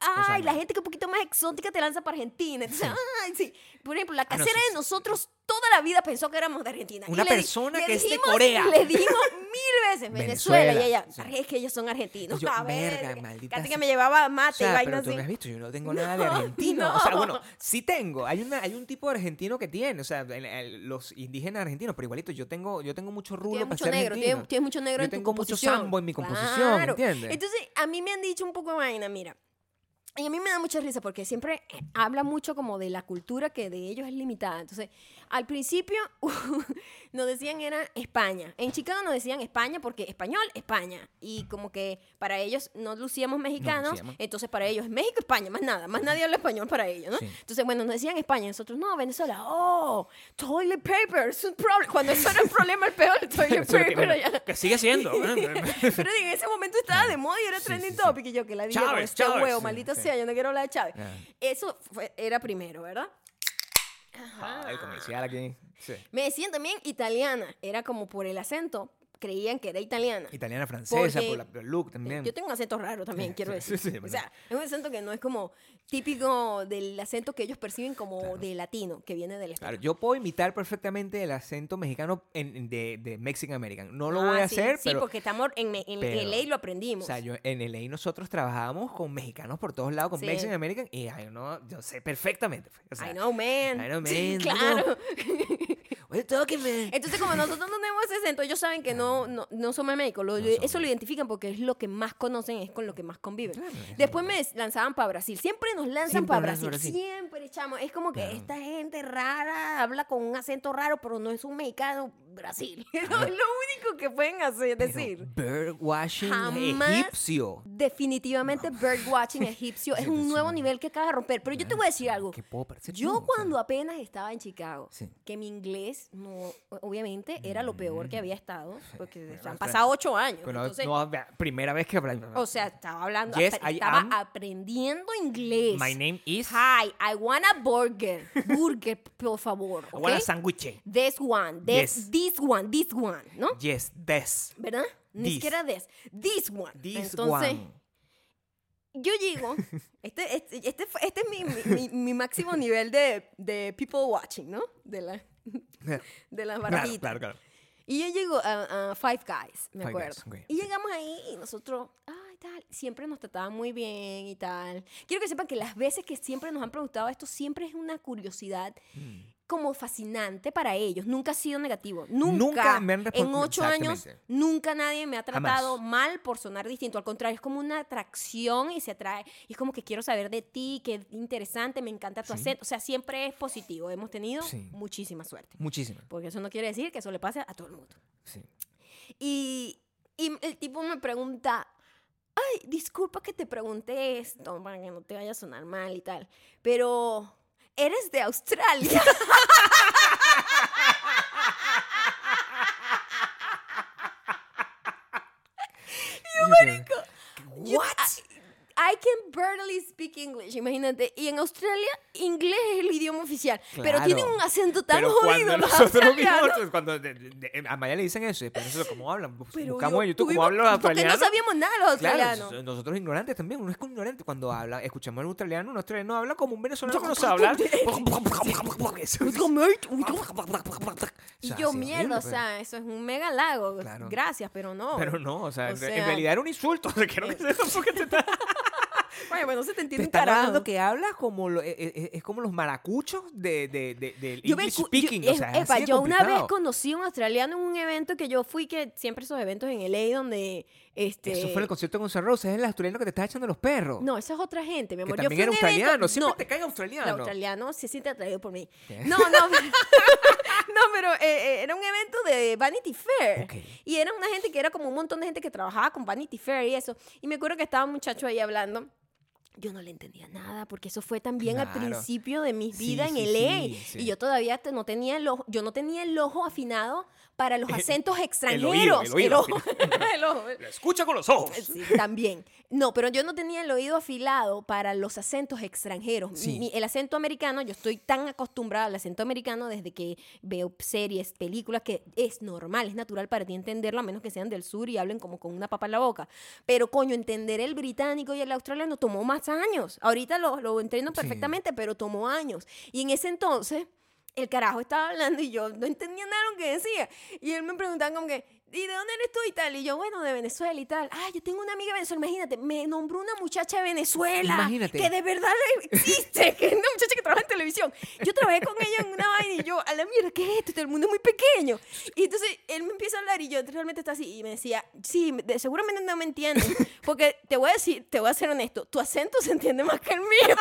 ay, la gente que un poquito más exótica te lanza para Argentina. Entonces, ay, sí. Por ejemplo, la Ah, no, casera sí, de nosotros toda la vida pensó que éramos de Argentina. Y Una le di- persona le que es de dijimos- Corea. Le dijimos mil veces Venezuela, Venezuela, y ella, sí. es que ellos son argentinos. Y yo, a ver, verga, maldita Casi que me llevaba O mate y sea, vaina pero tú así. me has visto, yo no tengo nada de No, argentino. O sea, no. bueno, sí tengo. Hay, una, hay un tipo de argentino que tiene, o sea, los indígenas argentinos, pero igualito yo tengo, yo tengo mucho rulo Tienes para mucho ser negro, argentino. tienes, tienes mucho negro Yo en tu tengo mucho composición. sambo en mi composición, Claro. ¿entiendes? Entonces, a mí me han dicho un poco de vaina, mira. Y a mí me da mucha risa porque siempre eh, habla mucho como de la cultura que de ellos es limitada. Entonces, al principio nos decían era España. En Chicago nos decían España porque español, España. Y como que para ellos no lucíamos mexicanos, lucíamos. entonces para ellos es México, España, más nada. Más nadie habla español para ellos, ¿no? Sí. Entonces, bueno, nos decían España, nosotros no, Venezuela. Oh, toilet paper, es un problema. Cuando eso era un problema, el peor, el toilet que, paper bueno, allá. que sigue siendo. Pero en ese momento estaba de moda y era Sí, trending sí, topic. Y yo, que la dije este huevo, sí. Sea, yo no quiero hablar de Chávez. Ah. Eso fue- era primero, ¿verdad? Ah, el comercial aquí. Sí. Me decían también italiana, era como por el acento, creían que era italiana. Italiana francesa, por, la, por el look también. Yo tengo un acento raro también, Sí, quiero sí, decir. sí, sí, o sea, es un acento que no es como típico del acento que ellos perciben como Claro. de latino, que viene del Claro, español. yo puedo imitar perfectamente el acento mexicano en- en- de, de Mexican American. No lo Ah, voy a sí, hacer, Sí, pero... porque estamos en, en, en pero- LA lo aprendimos. O sea, yo, en LA nosotros trabajábamos con mexicanos por todos lados, con Sí. Mexican American, y ay, no, yo sé perfectamente. pues, O sea, I know, man. I know, Sí, man, claro. What Entonces, como nosotros no tenemos ese acento, ellos saben que no, no, no somos médicos. Lo- No eso somos. lo identifican porque es lo que más conocen, es con lo que más conviven. Claro, Después es me lanzaban para Brasil. Siempre nos lanzan para Brasil. Siempre, chamo. Es como que Claro. esta gente rara habla con un acento raro, pero no es un mexicano, Brasil. Es lo único que pueden hacer, decir. Birdwashing Jamás- egipcio. Definitivamente birdwatching egipcio es un nuevo nivel que acaba de romper. Pero yo te voy a decir algo. ¿Qué puedo parecer Yo cuando apenas estaba en Chicago, Sí. que mi inglés no, obviamente, era lo peor que había estado, porque Bueno, han pasado ocho años. Pero entonces, no, primera vez que hablamos. o sea, estaba hablando, Yes, estaba aprendiendo inglés. My name is. Hi, I want a burger. Burger, por favor. I want a sandwich. This one, this, Yes. This one, this one, ¿no? Yes, this. ¿Verdad? Ni This. siquiera this. This one. This Entonces, one. yo llego, este, este, este, este es mi, mi- mi- mi máximo nivel de, de people watching, ¿no? De la, de las Claro, barajitas. claro, claro. Y yo llego a, a Five Guys, me Five acuerdo. Guys, ok. Y llegamos ahí y nosotros, ay, tal, siempre nos trataban muy bien y tal. Quiero que sepan que las veces que siempre nos han preguntado esto, siempre es una curiosidad Mm. Como fascinante para ellos. Nunca ha sido negativo. Nunca. Nunca me han En ocho años, nunca nadie me ha tratado Jamás. mal por sonar distinto. Al contrario, es como una atracción y se atrae. Y es como que quiero saber de ti, qué interesante, me encanta tu Sí. acento. O sea, siempre es positivo. Hemos tenido Sí. muchísima suerte. Muchísimas. Porque eso no quiere decir que eso le pase a todo el mundo. Sí. Y, y el tipo me pregunta, ay, disculpa que te pregunte esto para que no te vaya a sonar mal y tal, pero eres de Australia. marico. Yo- I, can barely speak English, imagínate. Y en Australia, inglés es el idioma oficial. Pero Claro. tienen un acento tan Pero jodido cuando nosotros australianos. mismos, cuando de- de- a Maya le dicen eso, y nosotros, ¿cómo hablan? Bus- Pero Buscamos yo- en YouTube cómo hablan los Porque no australianos. sabíamos nada los Claro, australianos. nosotros- nosotros ignorantes también, uno es ignorante cuando habla, escuchamos a un australiano, un australiano habla como un venezolano que no sabe hablar. Eso es- Y sea, yo, mierda, o sea, eso es un mega halago. Claro. Gracias, pero no. Pero no, o sea, O en, re- en sea- realidad era un insulto. O sea, quiero que sepas porque te está, Bueno, bueno, no se te te entiende un están carajo. hablando que hablas como lo- eh, eh, es, como los maracuchos de, de, de, del Yo, me English cu- yo- speaking. es- o sea, es epa, así de yo una vez complicado. conocí a un australiano en un evento que yo fui, que siempre esos eventos en LA donde... Este, Eso fue el concierto de Guns N' Roses, es el australiano que te está echando los perros. No, esa es otra gente, mi que amor. Yo también fui era un evento- australiano. Siempre no, te cae El australiano. australiano se siente atraído por mí. ¿Qué? No, no, pero, no, pero eh, eh, era un evento de Vanity Fair. Ok. Y era una gente que era como un montón de gente que trabajaba con Vanity Fair y eso. Y me acuerdo que estaba un muchacho ahí hablando. Yo no le entendía nada porque eso fue también al Claro. principio de mi Sí, vida en sí, LA. sí, sí. Y yo todavía no tenía el ojo, yo no tenía el ojo afinado para los acentos el extranjeros. oído, el oído ojo- el ojo- escucha con los ojos. También. No, pero yo no tenía el oído afilado para los acentos extranjeros. Mi- el acento americano, yo estoy tan acostumbrada al acento americano desde que veo series, películas, que es normal, es natural para ti entenderlo, a menos que sean del sur y hablen como con una papa en la boca. Pero, coño, entender el británico y el australiano tomó más años. Ahorita lo, lo entreno Sí. perfectamente, pero tomó años. Y en ese entonces, el carajo estaba hablando y yo no entendía nada de lo que decía. Y él me preguntaba como que, ¿y de dónde eres tú y tal? Y yo, bueno, de Venezuela y tal. Ah, yo tengo una amiga de Venezuela, imagínate, me nombró una muchacha de Venezuela. Imagínate. Que de verdad existe, que es una muchacha que trabaja en televisión. Yo trabajé con ella en una vaina y yo, a la mierda, ¿qué es esto? El mundo es muy pequeño. Y entonces él me empieza a hablar y yo realmente está así y me decía, sí, de- seguramente no me entiendes. Porque te voy a decir, te voy a ser honesto, tu acento se entiende más que el mío.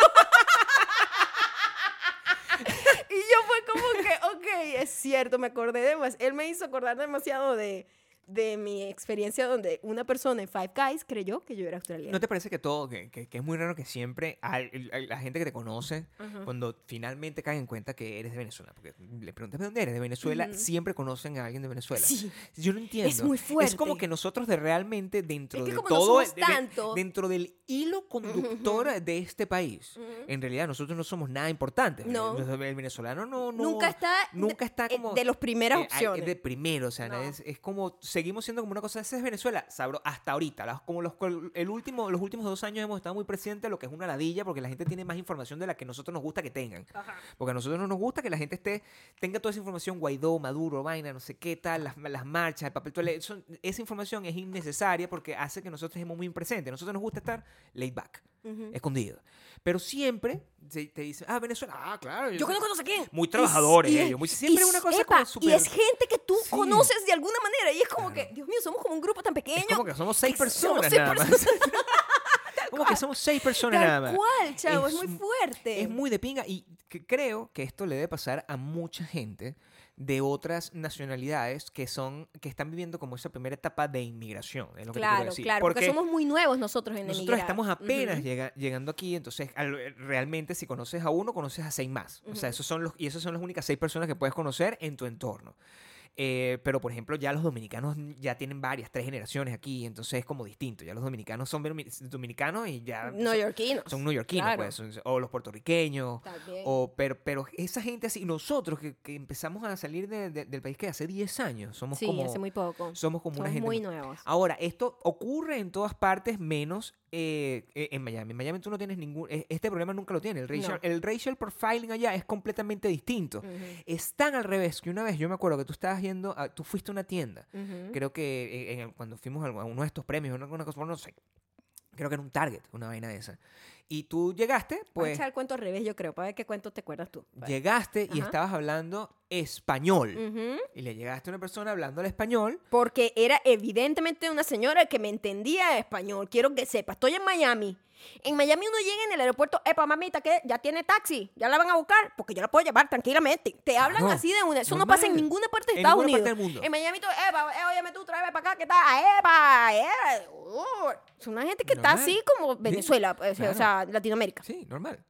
Y yo fue como que, ok, es cierto, me acordé de más. Él me hizo acordar demasiado de, de mi experiencia donde una persona en Five Guys creyó que yo era australiana. ¿No te parece que todo, que, que- que es muy raro que siempre la gente que te conoce, cuando finalmente caen en cuenta que eres de Venezuela, porque le preguntas de dónde eres, de Venezuela, siempre conocen a alguien de Venezuela. Sí. Yo no entiendo. muy Es como fuerte. que nosotros de realmente dentro Es que de como todo, de- de- tanto. dentro del hilo conductor de este país, en realidad nosotros no somos nada importantes. No. El, el venezolano no, no- nunca está, nunca está eh, como de las primeras eh, ay, opciones. de primero, o sea, No. es, es como seguimos siendo como una cosa, ese es Venezuela, sabro, hasta ahorita, las- como los el último, los últimos dos años hemos estado muy presentes lo que es una ladilla, porque la gente tiene más información de la que nosotros nos gusta que tengan. Ajá. Porque a nosotros no nos gusta que la gente esté, tenga toda esa información, Guaidó, Maduro, vaina, no sé qué tal, las, las marchas, el papel toalé, eso- esa información es innecesaria porque hace que nosotros estemos muy presentes. A nosotros nos gusta estar laid back, Ujú. escondido. Pero siempre te dicen, ah, Venezuela, ah, claro. Yo conozco no sé quién. Muy trabajadores y- ellos, muy- siempre y- una cosa epa, como súper- Y es gente que tú Sí. conoces de alguna manera. Y es como Claro. que, Dios mío, somos como un grupo tan pequeño. Es como que somos seis Somos personas seis nada más. como que somos seis personas Tal nada más. cual, chavo, es, Es muy mu- fuerte. Es muy de pinga y que creo que esto le debe pasar a mucha gente de otras nacionalidades que son que están viviendo como esa primera etapa de inmigración. Es lo que te quiero Claro, decir. claro, porque, Porque somos muy nuevos nosotros en nosotros emigrar. estamos apenas llega- llegando aquí, entonces al- realmente si conoces a uno, conoces a seis más. O sea, esos son los, y esas son las únicas seis personas que puedes conocer en tu entorno. Eh, pero, por ejemplo, ya los dominicanos ya tienen varias, tres generaciones aquí, entonces es como distinto. Ya los dominicanos son domi- dominicanos y ya son, Neoyorquinos. son neoyorquinos, claro. pues, son- o los puertorriqueños. También. O, pero, pero esa gente así, nosotros que, que empezamos a salir de- de- del país que hace 10 años, somos sí, como, hace muy poco. somos como una gente muy nuevos. Ahora, esto ocurre en todas partes menos eh, en Miami. En Miami tú no tienes ningún... eh, Este problema nunca lo tiene. El racial, No. el racial profiling allá es completamente distinto. Ujú, Es tan al revés que una vez yo me acuerdo que tú estabas yendo... a- tú fuiste a una tienda. ujú. Creo que el- cuando fuimos a uno de estos premios, una, una cosa, no sé. Creo que era un Target, una vaina de esa. Y tú llegaste, Voy a pues... echar el cuento al revés, yo creo, para ver qué cuento te acuerdas tú. Vale. Llegaste y Ajá. estabas hablando español. Ujú. Y le llegaste a una persona hablando el español. Porque era evidentemente una señora que me entendía español. Quiero que sepa, estoy en Miami. En Miami uno llega en el aeropuerto, epa, mamita, que ya tiene taxi, ya la van a buscar, porque yo la puedo llevar tranquilamente. Te hablan así de una. Eso no pasa en ninguna parte de En Estados Unidos. parte del mundo. En Miami tú, epa, eh, óyeme tú, tráeme para acá, ¿qué tal? Epa, eh. Uh, es una gente que está así como Venezuela, pues, claro. o sea, Latinoamérica. Sí, normal.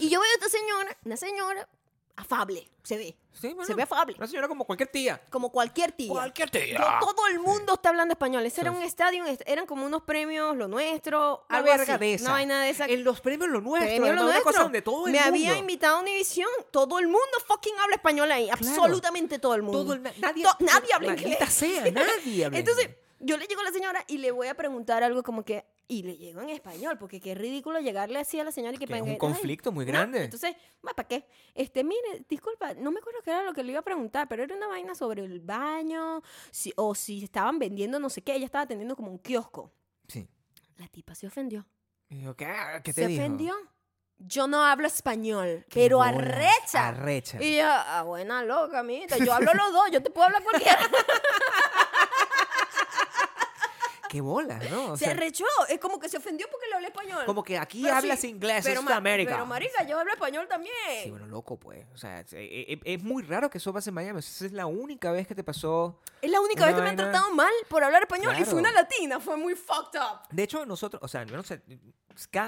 Y yo veo a esta señora, una señora afable, se ve. Sí, bueno, Se ve afable. Una señora como cualquier tía. Como cualquier tía. Cualquier tía. To- Todo el mundo está hablando español. Ese era un estadio, est- eran como unos premios, lo nuestro, Una algo verga así. de esa. Una vaina de esa. En los premios lo nuestro. Premio además, lo una cosa nuestro. donde todo el Me mundo. había invitado a Univisión. Todo el mundo fucking habla español ahí. Absolutamente todo el mundo. todo el- nadie, To- nadie habla inglés. sea, nadie habla Entonces, yo le llego a la señora y le voy a preguntar algo como que. Y le llego en español, porque qué ridículo llegarle así a la señora y que Que es un "Ay, conflicto muy no". grande. Entonces, ¿para qué? Este, mire, disculpa, no me acuerdo qué era lo que le iba a preguntar, pero era una vaina sobre el baño, si, o si estaban vendiendo no sé qué. Ella estaba atendiendo como un kiosco. Sí. La tipa se ofendió. Yo, ¿qué, ¿Qué te se dijo? ofendió. Yo no hablo español, Qué pero bolas, arrecha. Arrecha. Y yo, ah, buena loca, amiguita. Yo hablo los dos, yo te puedo hablar cualquiera. Qué bolas, ¿no? O se sea, arrechó. Es como que se ofendió porque le hablé español. como que aquí Pero hablas sí, inglés, pero, es América. Pero, marica, yo hablo español también. Sí, bueno, loco, pues. O sea, es, es- es- es muy raro que eso pase en Miami. Esa es la única vez que te pasó. Es la única vez que me han tratado mal por hablar español. Y Claro. fue una latina. Fue muy fucked up. De hecho, nosotros, o sea, no sé,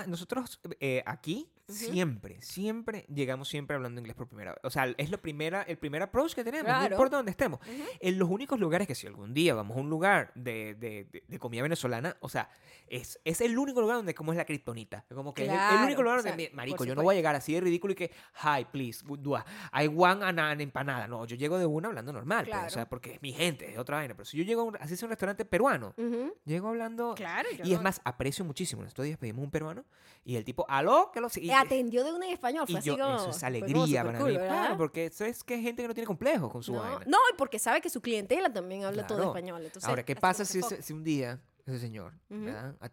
nosotros eh, aquí Siempre, siempre llegamos siempre hablando inglés por primera vez. O sea, es lo primera, el primer approach que tenemos, no Claro. importa dónde estemos. Ujú. En los únicos lugares que si algún día vamos a un lugar de, de- de- de comida venezolana, o sea, es, es el único lugar donde como es la kriptonita. Como que es el- el, Claro, único lugar o sea, donde, marico, yo no voy a llegar así de ridículo y que, hi, please, dua, I want an, an empanada. No, yo llego de una hablando normal, pues, o Claro. sea, porque es mi gente, es otra vaina. Pero si yo llego a un, así es un restaurante peruano, Ujú. llego hablando... Claro. Y es no- más, aprecio muchísimo. En estos días pedimos un peruano y el tipo, aló, que lo Eh, atendió de una en español. Fue y así yo, como. eso es alegría para supercool, mí. Claro, porque eso es que hay gente que no tiene complejos con su no, vaina. no, y porque sabe que su clientela también habla todo español. Entonces, Ahora, ¿qué pasa si, ese- si un día ese señor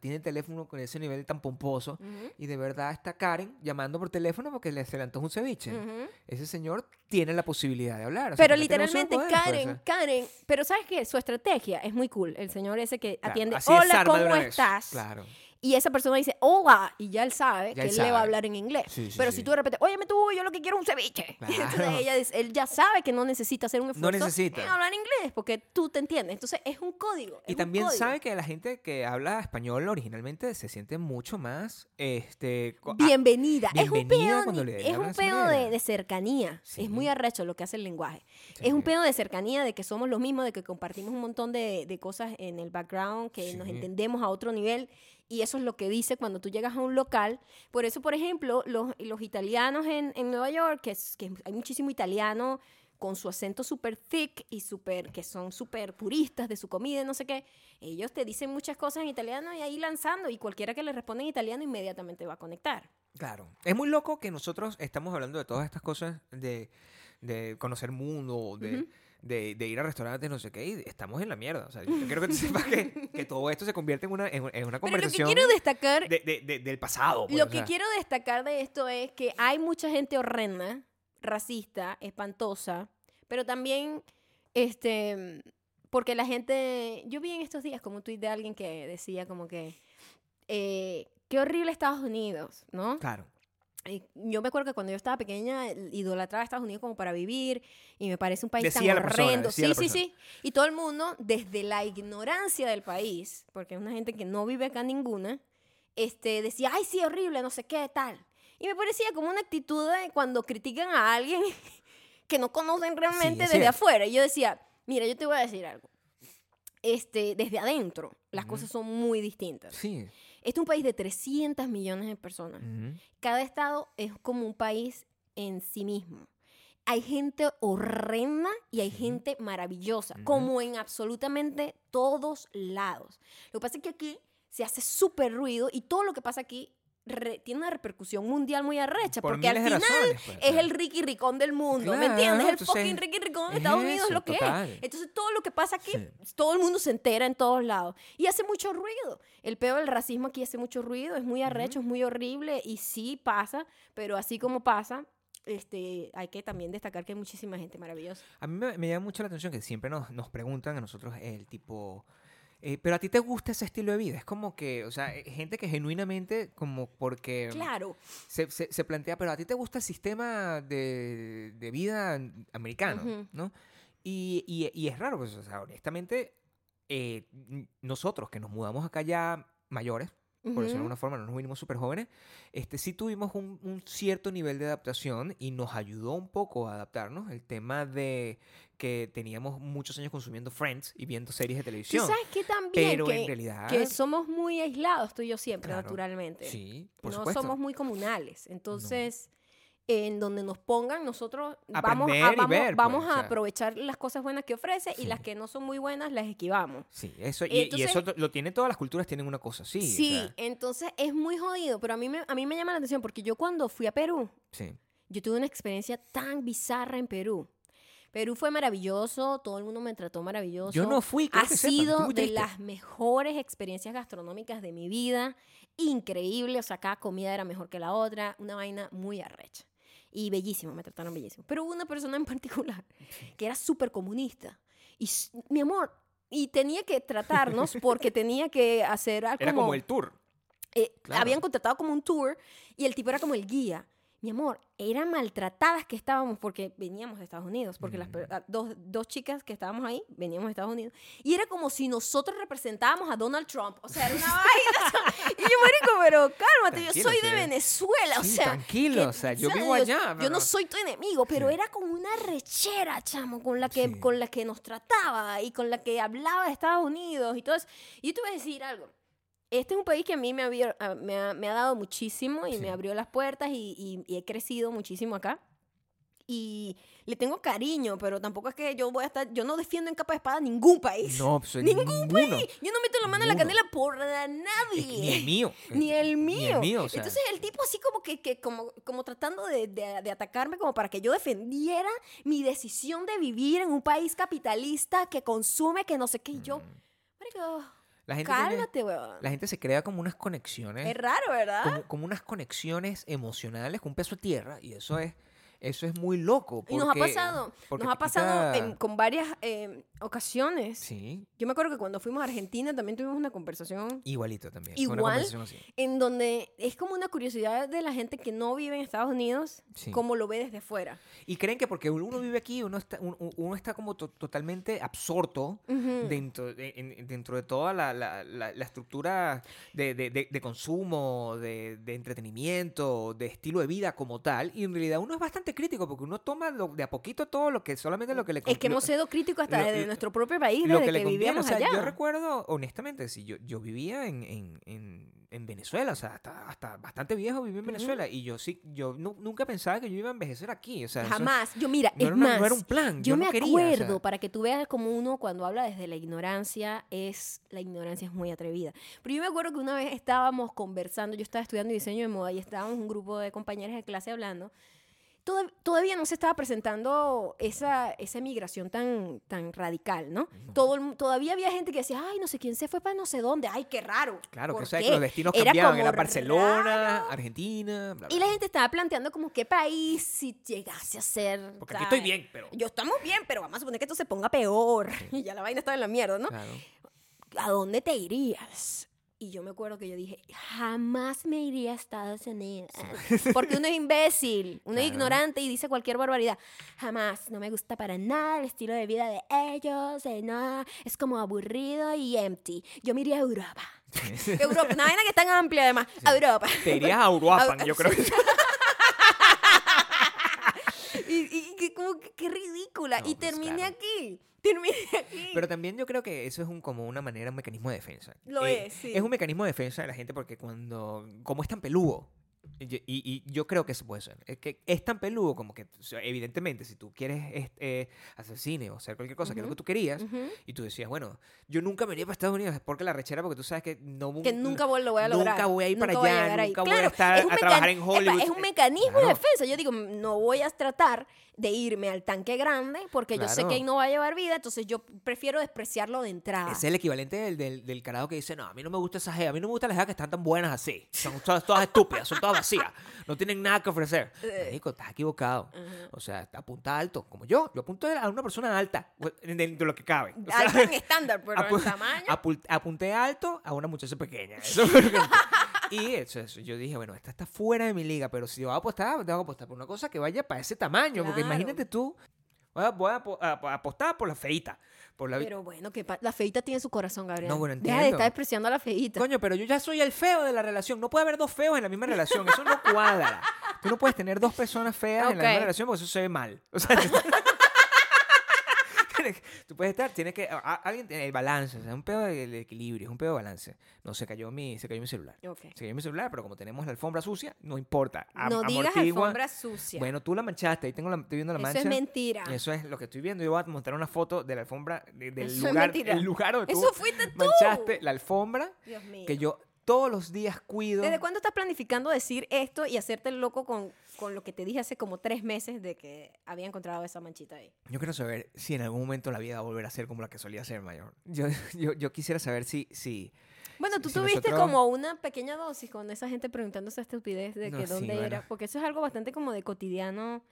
tiene el teléfono con ese nivel tan pomposo. Ujú, y de verdad está Karen llamando por teléfono porque le se le antoja un ceviche? Ese señor tiene la posibilidad de hablar. o sea, Pero literalmente pues, Karen. Karen, pero ¿sabes qué? Su estrategia es muy cool. El señor ese que Claro, atiende, es hola, ¿cómo estás? Claro. Y esa persona dice, hola, y ya él sabe Ya que él él le va a hablar en inglés. Sí, sí, pero sí. si tú de repente, óyeme tú, yo lo que quiero es un ceviche. Entonces Claro. ella dice- él ya sabe que no necesita hacer un esfuerzo necesita. en hablar inglés, porque tú te entiendes. Entonces es un código. es Y también código. sabe que la gente que habla español originalmente se siente mucho más este co- ah, Bienvenida. Es un bienvenida pedo, le es un de pedo de, de cercanía. Es muy arrecho lo que hace el lenguaje. Es un pedo de cercanía, de que somos los mismos, de que compartimos un montón de, de cosas en el background, que nos entendemos a otro nivel. Y eso es lo que dice cuando tú llegas a un local. Por eso, por ejemplo, los, los italianos en, en Nueva York, que, es, que hay muchísimo italiano con su acento súper thick y súper, que son súper puristas de su comida y no sé qué, ellos te dicen muchas cosas en italiano y ahí lanzando y cualquiera que le responda en italiano inmediatamente va a conectar. Claro. Es muy loco que nosotros estamos hablando de todas estas cosas de, de conocer mundo, de, Ujú. De, de ir a restaurantes, no sé qué, y estamos en la mierda. O sea, yo quiero que tú sepas que, que todo esto se convierte en una, en, en una Pero lo que conversación quiero destacar de- de- de- del pasado. pues, Lo o que quiero destacar de esto es que hay mucha gente horrenda, racista, espantosa, pero también, este, porque la gente, yo vi en estos días como un tuit de alguien que decía como que, eh, qué horrible Estados Unidos, ¿no? Claro. Eh, yo me acuerdo que cuando yo estaba pequeña idolatraba a Estados Unidos como para vivir y me parece un país Decía tan persona, horrendo. decía Sí, sí, persona. sí. Y todo el mundo, desde la ignorancia del país, porque es una gente que no vive acá ninguna, este, decía, ay, sí, horrible, no sé qué, tal. Y me parecía como una actitud de cuando critican a alguien que no conocen realmente es desde cierto. afuera. Y yo decía, mira, yo te voy a decir algo. Este, desde adentro, las cosas son muy distintas. Sí. Este es un país de 300 millones de personas cada estado es como un país en sí mismo. Hay gente horrenda y hay gente maravillosa, como en absolutamente todos lados. Lo que pasa es que aquí se hace súper ruido y todo lo que pasa aquí re- tiene una repercusión mundial muy arrecha, Por porque al final razones, pues, es el Ricky Ricón del mundo, ¿me Claro, entiendes? El fucking Ricky Ricón de es Estados Unidos es lo que total. es. Entonces todo lo que pasa aquí, Sí. todo el mundo se entera en todos lados. Y hace mucho ruido. El peor del racismo aquí hace mucho ruido, es muy arrecho, es muy horrible y sí pasa, pero así como pasa, este, hay que también destacar que hay muchísima gente maravillosa. A mí me, me llama mucho la atención que siempre nos, nos preguntan a nosotros el tipo, eh, pero a ti te gusta ese estilo de vida. Es como que, o sea, eh, gente que genuinamente, como porque Claro. se, se- se plantea, pero a ti te gusta el sistema de, de vida americano. ¿no? Y, y- y es raro, pues, o sea, honestamente, eh, nosotros que nos mudamos acá ya mayores, por decirlo de alguna forma, no nos vinimos súper jóvenes, este, sí tuvimos un, un cierto nivel de adaptación y nos ayudó un poco a adaptarnos. El tema de que teníamos muchos años consumiendo Friends y viendo series de Tú televisión. sabes que también Pero que, en realidad... que somos muy aislados tú y yo siempre, Claro. naturalmente. Sí, por no supuesto. somos muy comunales. Entonces, en donde nos pongan, nosotros vamos, a, y vamos, ver, vamos pues, o a sea. aprovechar las cosas buenas que ofrece y Sí. las que no son muy buenas las esquivamos. Sí, eso, y, y Entonces- eso lo tienen todas las culturas, tienen una cosa así. o Sí, sea, entonces es muy jodido, pero a mí, me, a mí me llama la atención porque yo cuando fui a Perú, sí. yo tuve una experiencia tan bizarra en Perú. Perú fue maravilloso, todo el mundo me trató maravilloso. Yo no fui, creo ha que sido de las mejores experiencias gastronómicas de mi vida. Increíble, o sea, cada comida era mejor que la otra, una vaina muy arrecha. Y bellísimo, me trataron bellísimo. Pero hubo una persona en particular que era súper comunista. Y, mi amor, y tenía que tratarnos porque tenía que hacer algo Era como el tour. eh, Claro. habían contratado como un tour y el tipo era como el guía. Mi amor, eran maltratadas que estábamos porque veníamos de Estados Unidos, porque las ah, dos, dos chicas que estábamos ahí veníamos de Estados Unidos. Y era como si nosotros representábamos a Donald Trump. O sea, era una vaina. y yo, marico, pero cálmate, yo Tranquilo, soy de sí. Venezuela. o Sí, sea, tranquilo, que- o sea, yo ¿sabes? vivo allá, Yo, pero- no soy tu enemigo, pero Sí. era como una rechera, chamo, con la, que, Sí. con la que nos trataba y con la que hablaba de Estados Unidos y todo eso. Y yo te voy a decir algo este es un país que a mí me, había- ah, me, ha, me ha dado muchísimo y Sí. me abrió las puertas y, y- y he crecido muchísimo acá. Y le tengo cariño, pero tampoco es que yo voy a estar, yo no defiendo en capa de espada ningún país. No, pues, Ningún ninguno. Yo no meto la mano en la canela por Es nadie. que ni el mío. Ni el mío. Ni el mío, o sea, Entonces el tipo así como que, que como, como tratando de, de- de atacarme como para que yo defendiera mi decisión de vivir en un país capitalista que consume, que no sé qué. Y yo, marico, la gente, tiene- cálmate, weón. la gente se crea como unas conexiones. Es raro, ¿verdad? como, como unas conexiones emocionales con un peso de tierra y eso es eso es muy loco Y nos ha pasado, nos ha pasado quita- en- con varias eh, ocasiones. sí Yo me acuerdo que cuando fuimos a Argentina también tuvimos una conversación igualito también una Igual, conversación así. en donde es como una curiosidad de la gente que no vive en Estados Unidos, Sí. cómo lo ve desde fuera. y creen que porque uno vive aquí uno está un- un- uno, está como to- totalmente absorto dentro de, en- dentro de toda la, la- la- la estructura de, de- de- consumo, de, de entretenimiento, de estilo de vida como tal, y en realidad uno es bastante crítico porque uno toma lo- de a poquito todo lo que solamente lo que le Es que lo- hemos sido críticos hasta lo- desde lo- nuestro propio país, lo desde que que, le conviene. vivíamos o sea, allá. yo recuerdo, honestamente, si yo, yo vivía en, en, en, en Venezuela, o sea, hasta, hasta bastante viejo viví en. Venezuela, y yo sí, yo nu- nunca pensaba que yo iba a envejecer aquí, o sea, eso Jamás. Yo, mira, no, es era una- más, no era un plan, yo, yo, me no quería, o sea, acuerdo, para que tú veas como uno cuando habla desde la ignorancia, es la ignorancia es muy atrevida. Pero yo me acuerdo que una vez estábamos conversando, yo estaba estudiando diseño de moda y estábamos un grupo de compañeras de clase hablando. Toda- Todavía no se estaba presentando esa, esa migración tan, tan radical, ¿no? No. Todo el todavía había gente que decía, ay, no sé quién se fue para no sé dónde, ay, qué raro. Claro, que, ¿Por o sea, que los destinos Era cambiaban, era Barcelona, raro. Argentina, bla, Y la gente estaba planteando como qué país si llegase a ser... Porque aquí estoy bien, pero... Yo estamos bien, pero vamos a suponer que esto se ponga peor. Y ya la vaina está en la mierda, ¿no? Claro. ¿A dónde te irías? Y yo me acuerdo que yo dije, jamás me iría a Estados Unidos. Porque uno es imbécil, uno es ignorante y dice cualquier barbaridad. Jamás, no me gusta para nada el estilo de vida de ellos, eh, no, es como aburrido y empty. Yo me iría a Europa. Europa, una vaina que es tan amplia además. Europa. Te irías a Uruapan, yo creo. que- Y, y- y que como que qué ridícula. No, y pues, terminé claro. aquí. Terminé aquí. Pero también yo creo que eso es un, como una manera, un mecanismo de defensa. Eh, Lo es, sí. Es un mecanismo de defensa de la gente porque cuando, como es tan peludo, y, y- y yo creo que eso puede ser, es que es tan peludo como que, evidentemente, si tú quieres eh, hacer cine o hacer cualquier cosa, que es lo que tú querías, Ujú. y tú decías, bueno, yo nunca me iría para Estados Unidos, es porque la rechera, porque tú sabes que no... que nunca lo voy a lograr. Nunca voy a ir para Nunca voy a allá, nunca voy a Claro, estar es a trabajar en Hollywood. Es un mecanismo de claro. defensa. Yo digo, no voy a tratar de irme al tanque grande porque yo sé Claro. que ahí no va a llevar vida, entonces yo prefiero despreciarlo de entrada. Es el equivalente del, del, del carajo que dice, no, a mí no me gusta esa jeva, a mí no me gustan las jevas que están tan buenas así. Son todas, todas estúpidas, son todas no tienen nada que ofrecer. Eh. Marico, estás equivocado. O sea, apunta alto, como yo. Yo apunto a una persona alta, dentro de lo que cabe. O sea, Alta en estándar, pero apu- en tamaño. apul- apunté alto a una muchacha pequeña. Eso y eso, eso, yo dije, bueno, esta está fuera de mi liga, pero si yo voy a apostar, tengo que apostar por una cosa que vaya para ese tamaño. Porque imagínate tú, voy a- a apostar por la feita. Por la, Pero bueno, que la feita tiene su corazón, Gabriel. No, bueno, Deja de entiendo. estar despreciando a la feita. Coño, pero yo ya soy el feo de la relación. No puede haber dos feos en la misma relación. Eso no cuadra. Tú no puedes tener dos personas feas en la misma relación porque eso se ve mal. O sea, tú puedes estar, tienes que. a- alguien tiene el balance, o sea, es un pedo de, de equilibrio, es un pedo de balance. No, se cayó mi, se cayó mi celular. Se cayó mi celular, pero como tenemos la alfombra sucia, no importa. No digas amortigua. alfombra sucia. Bueno, tú la manchaste, ahí tengo la, estoy viendo la Eso mancha. es mentira. Eso es lo que estoy viendo. Yo voy a mostrar una foto de la alfombra, de- del Eso es lugar, el lugar donde tú Eso fuiste tú. manchaste la alfombra Dios mío. que yo todos los días cuido. ¿Desde cuándo estás planificando decir esto y hacerte el loco con, con lo que te dije hace como tres meses de que había encontrado esa manchita ahí? Yo quiero saber si en algún momento la vida va a volver a ser como la que solía ser mayor. Yo, yo, yo quisiera saber si, si Bueno, tú si tuviste nosotros- como una pequeña dosis con esa gente preguntando esa estupidez de No, que sí, dónde bueno. era. Porque eso es algo bastante como de cotidiano,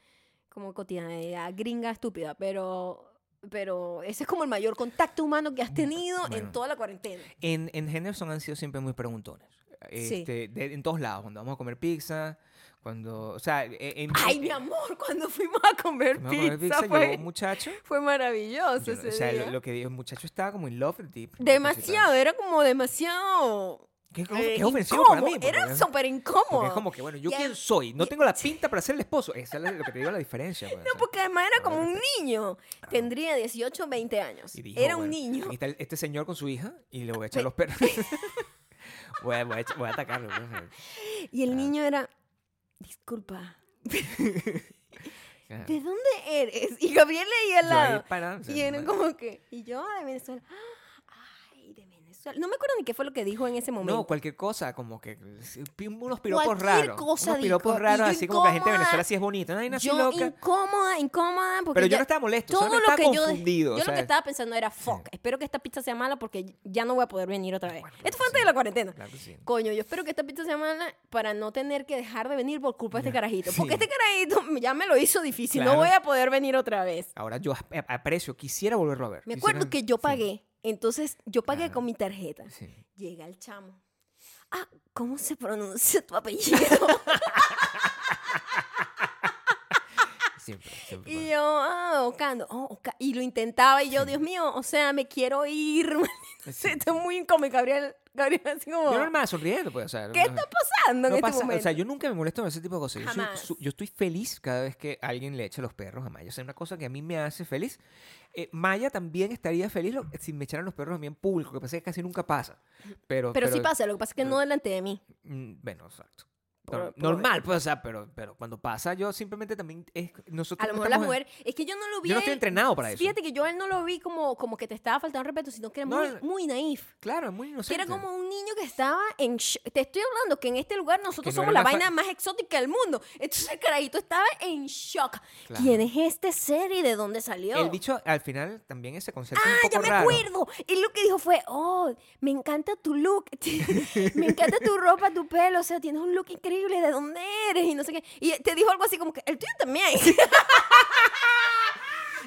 como cotidianidad gringa estúpida, pero... Pero ese es como el mayor contacto humano que has tenido Bueno. en toda la cuarentena. en, en Henderson han sido siempre muy preguntones. Sí. Este, de- en todos lados, cuando vamos a comer pizza, cuando, o sea, e- en, Ay, en- mi amor, cuando fuimos a comer fuimos a comer pizza, pizza, fue, llegó un muchacho. fue maravilloso yo ese o sea, día. lo, lo que dijo el muchacho estaba como in love with Demasiado, era como demasiado... ¿Qué, eh, qué ofensivo para mí? incómodo, porque Era súper incómodo. Es como que, bueno, ¿yo Ya- quién soy? No tengo la pinta para ser el esposo. Esa es lo que te digo la diferencia. pues, No, porque además era como un niño. Tendría 18 o 20 años. Dijo, Era un bueno, niño. Aquí está este señor con su hija y le voy a echar los perros. voy, a, voy, a, echa- voy a atacarlo. pues, Y el niño era, disculpa. ¿de dónde eres? Y Gabriel leía al Yo ahí lado. Y era como que, y yo de Venezuela. No me acuerdo ni qué fue lo que dijo en ese momento. No, cualquier cosa, como que unos piropos Cualquier raros. cosa unos piropos dijo, raros, así como que la gente de. Venezuela sí es bonita. No hay yo loca. incómoda, incómoda, porque Pero yo no estaba molesto, todo solo lo estaba que yo, confundido. yo lo que estaba pensando era, fuck, espero que esta pizza sea mala porque ya no voy a poder venir otra vez. Bueno, Esto fue antes sí. de la cuarentena. Claro sí. Coño, yo espero que esta pizza sea mala para no tener que dejar de venir por culpa de este carajito. Porque este carajito ya me lo hizo difícil. No voy a poder venir otra vez. Ahora yo ap- aprecio, quisiera volverlo a ver. Me Quisiera- acuerdo que yo pagué. Entonces, yo pagué Claro. con mi tarjeta. sí. Llega el chamo. Ah, ¿cómo se pronuncia tu apellido? Siempre, siempre. y yo, ah, Ocando. Oh, Oca- Y lo intentaba y yo, Sí. Dios mío, o sea, me quiero ir. Sí. Esto es muy incómodo. Gabriel, Gabriel, así como, Yo normal, sonriendo, pues, o sea. ¿qué no- está pasando en no este pasa, momento? o sea, yo nunca me molesto con ese tipo de cosas. Yo, su- estoy feliz cada vez que alguien le echa los perros a Maya. O sea, una cosa que a mí me hace feliz. Eh, Maya también estaría feliz lo- si me echaran los perros a mí en público, que pasa es que casi nunca pasa. Pero, pero, sí pasa, lo que pasa es que pero- no delante de mí. Mm, Bueno, exacto. Por- Nor- por- Normal, pues, o sea, pero, pero cuando pasa, yo simplemente también. Es, nosotros A lo mejor la estamos en- mujer. Es que yo no lo vi. Yo no estoy entrenado para eso. Fíjate que yo a él no lo vi como, como que te estaba faltando respeto, sino que era No, muy, no. muy naif. Claro, muy Que inocente. era como un niño que estaba en. Te estoy hablando que en este lugar nosotros no somos la vaina más exótica del mundo. Entonces el carajito estaba en shock. Claro. ¿Quién es este ser y de dónde salió? El bicho, al final, también ese concepto es Ah, un poco ya me raro. acuerdo. Y lo que dijo fue, oh, me encanta tu look, me encanta tu ropa, tu pelo, o sea, tienes un look increíble, ¿de dónde eres? Y no sé qué. Y te dijo algo así como que, el tuyo también.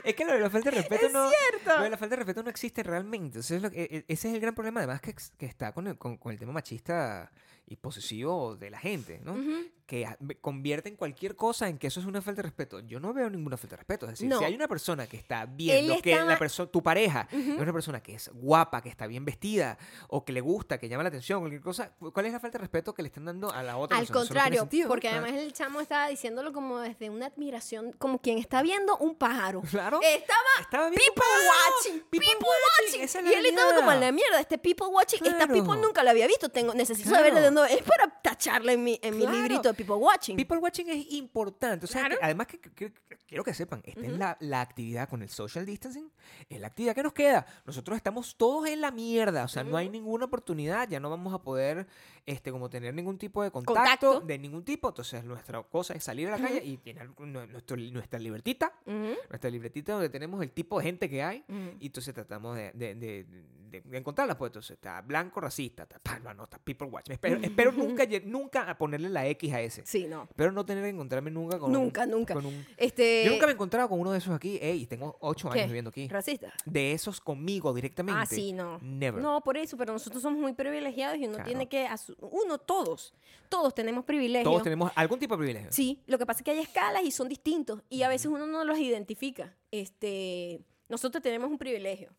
Es que lo de la falta de respeto Es no. cierto. Lo de la falta de respeto no existe realmente. Ese es, lo que- e- ese es el gran problema, además, que, que está con el, con, con el tema machista y posesivo de la gente, ¿no? Ujú. Que a- me- convierten cualquier cosa en que eso es una falta de respeto. Yo no veo ninguna falta de respeto. Es decir, No. si hay una persona que está viendo que estaba- la persona, tu pareja Ujú. es una persona que es guapa, que está bien vestida, o que le gusta, que llama la atención, cualquier cosa, ¿cuál es la falta de respeto que le están dando a la otra Al persona? No tiene contrario, sentido, ¿no? porque Claro. además el chamo estaba diciéndolo como desde una admiración, como quien está viendo un pájaro. Claro. Estaba Estaba bien people watching, People people, watching, watching. esa es y él estaba como en la mierda, este people watching, esta people Claro. nunca la había visto, tengo, necesito Claro. saber de dónde es para tacharla en mi, en mi Claro. librito de people watching. People watching es importante. O sea, Claro. que además que, que- que- quiero que sepan, esta es la, la actividad con el social distancing, es la actividad que nos queda. Nosotros estamos todos en la mierda. O sea, no hay ninguna oportunidad, ya no vamos a poder este, como tener ningún tipo de contacto, Contacto. de ningún tipo. Entonces, nuestra cosa es salir a la calle y tener nu- nuestro- nuestra libretita, nuestra libretita donde tenemos el tipo de gente que hay. Y entonces tratamos de, de, de, de- encontrarlas. Pues entonces está blanco, racista, está, pa, lo anota, people watch. Espero, espero nunca, nunca a ponerle la X a ese. Sí, no. Espero no tener que encontrarme nunca con un- Nunca, nunca. con un- Este, Yo nunca me he encontrado con uno de esos aquí. Ey, tengo ocho ¿qué? años viviendo aquí. ¿Racista? De esos conmigo directamente. Ah, sí, no. Never. No, por eso, pero nosotros somos muy privilegiados y uno Claro. tiene que... Uno, todos. Todos tenemos privilegios. Todos tenemos algún tipo de privilegio. Sí, lo que pasa es que hay escalas y son distintos y a veces uno no los identifica. Este, nosotros tenemos un privilegio.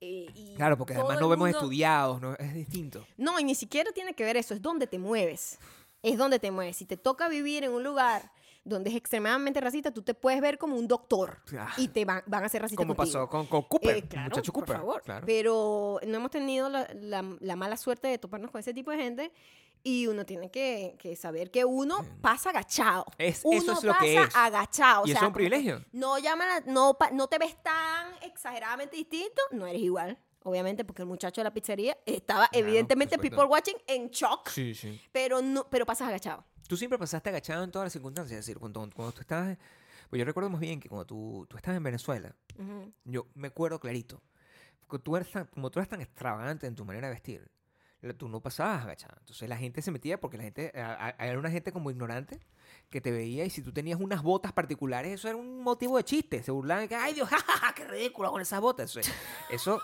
Eh, y Claro, porque además no vemos mundo- estudiados, ¿no? es distinto. No, y ni siquiera tiene que ver eso, es donde te mueves. Es donde te mueves. Si te toca vivir en un lugar donde es extremadamente racista, tú te puedes ver como un doctor Ah, y te van, van a ser racistas Como contigo. pasó con, con Cooper, Eh, claro, muchacho por Cooper. favor. Claro. Pero no hemos tenido la, la- la mala suerte de toparnos con ese tipo de gente y uno tiene que, que saber que uno pasa agachado. Es- uno eso es lo pasa que es. agachado. o y eso sea, es un privilegio. No, llaman a- no, pa- no te ves tan exageradamente distinto, no eres igual. Obviamente, porque el muchacho de la pizzería estaba Claro, evidentemente people watching en shock, Sí, sí. pero no, pero pasas agachado. Tú siempre pasaste agachado en todas las circunstancias. Es decir, cuando, cuando tú estabas. Pues yo recuerdo más bien que cuando tú, tú estabas en Venezuela, Ujú. yo me acuerdo clarito. Porque tú eres tan, como tú eres tan extravagante en tu manera de vestir, tú no pasabas agachada. Entonces la gente se metía porque la gente. Era una gente como ignorante que te veía y si tú tenías unas botas particulares, eso era un motivo de chiste. Se burlaban que, ay Dios, jajaja, qué ridículo con esas botas. Eso,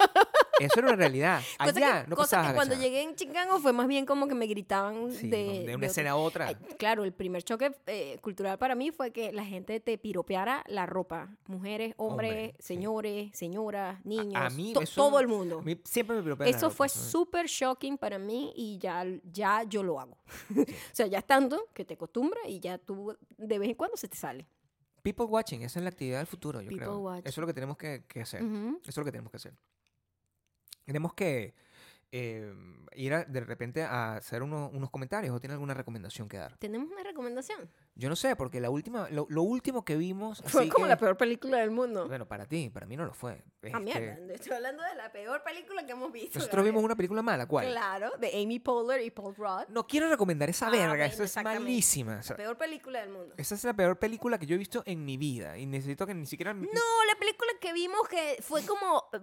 eso era una realidad. Cosa Allá que, no cosa que cuando llegué en Chicago fue más bien como que me gritaban Sí, de, de, de una otro- escena a otra. Claro, el primer choque eh, cultural para mí fue que la gente te piropeara la ropa. Mujeres, hombres, Hombre, sí. señores, señoras, niños, a mí to- eso- todo el mundo. Mí siempre me piropean la Eso ropa, fue súper shocking para mí y ya, ya yo lo hago. o sea, ya es tanto que te acostumbras y ya tú de vez en cuando se te sale. People watching, esa es la actividad del futuro, yo People creo. watch. Eso es lo que tenemos que, que hacer. Eso es lo que tenemos que hacer. Tenemos que eh, ir a- de repente a hacer uno- unos comentarios o tiene alguna recomendación que dar. ¿Tenemos una recomendación? Yo no sé, porque la última, lo, lo último que vimos. Fue así como que- la peor película del mundo. Bueno, para ti, para mí no lo fue. Ah, Este, mierda, estoy hablando de la peor película que hemos visto. nosotros Gabriel. vimos una película mala, ¿cuál? Claro, de Amy Poehler y Paul Rudd. No quiero recomendar esa Ah, verga, bueno, esa es exactamente. malísima. o sea, La peor película del mundo. esa es la peor película que yo he visto en mi vida y necesito que ni siquiera. No, la película que vimos que fue como eh,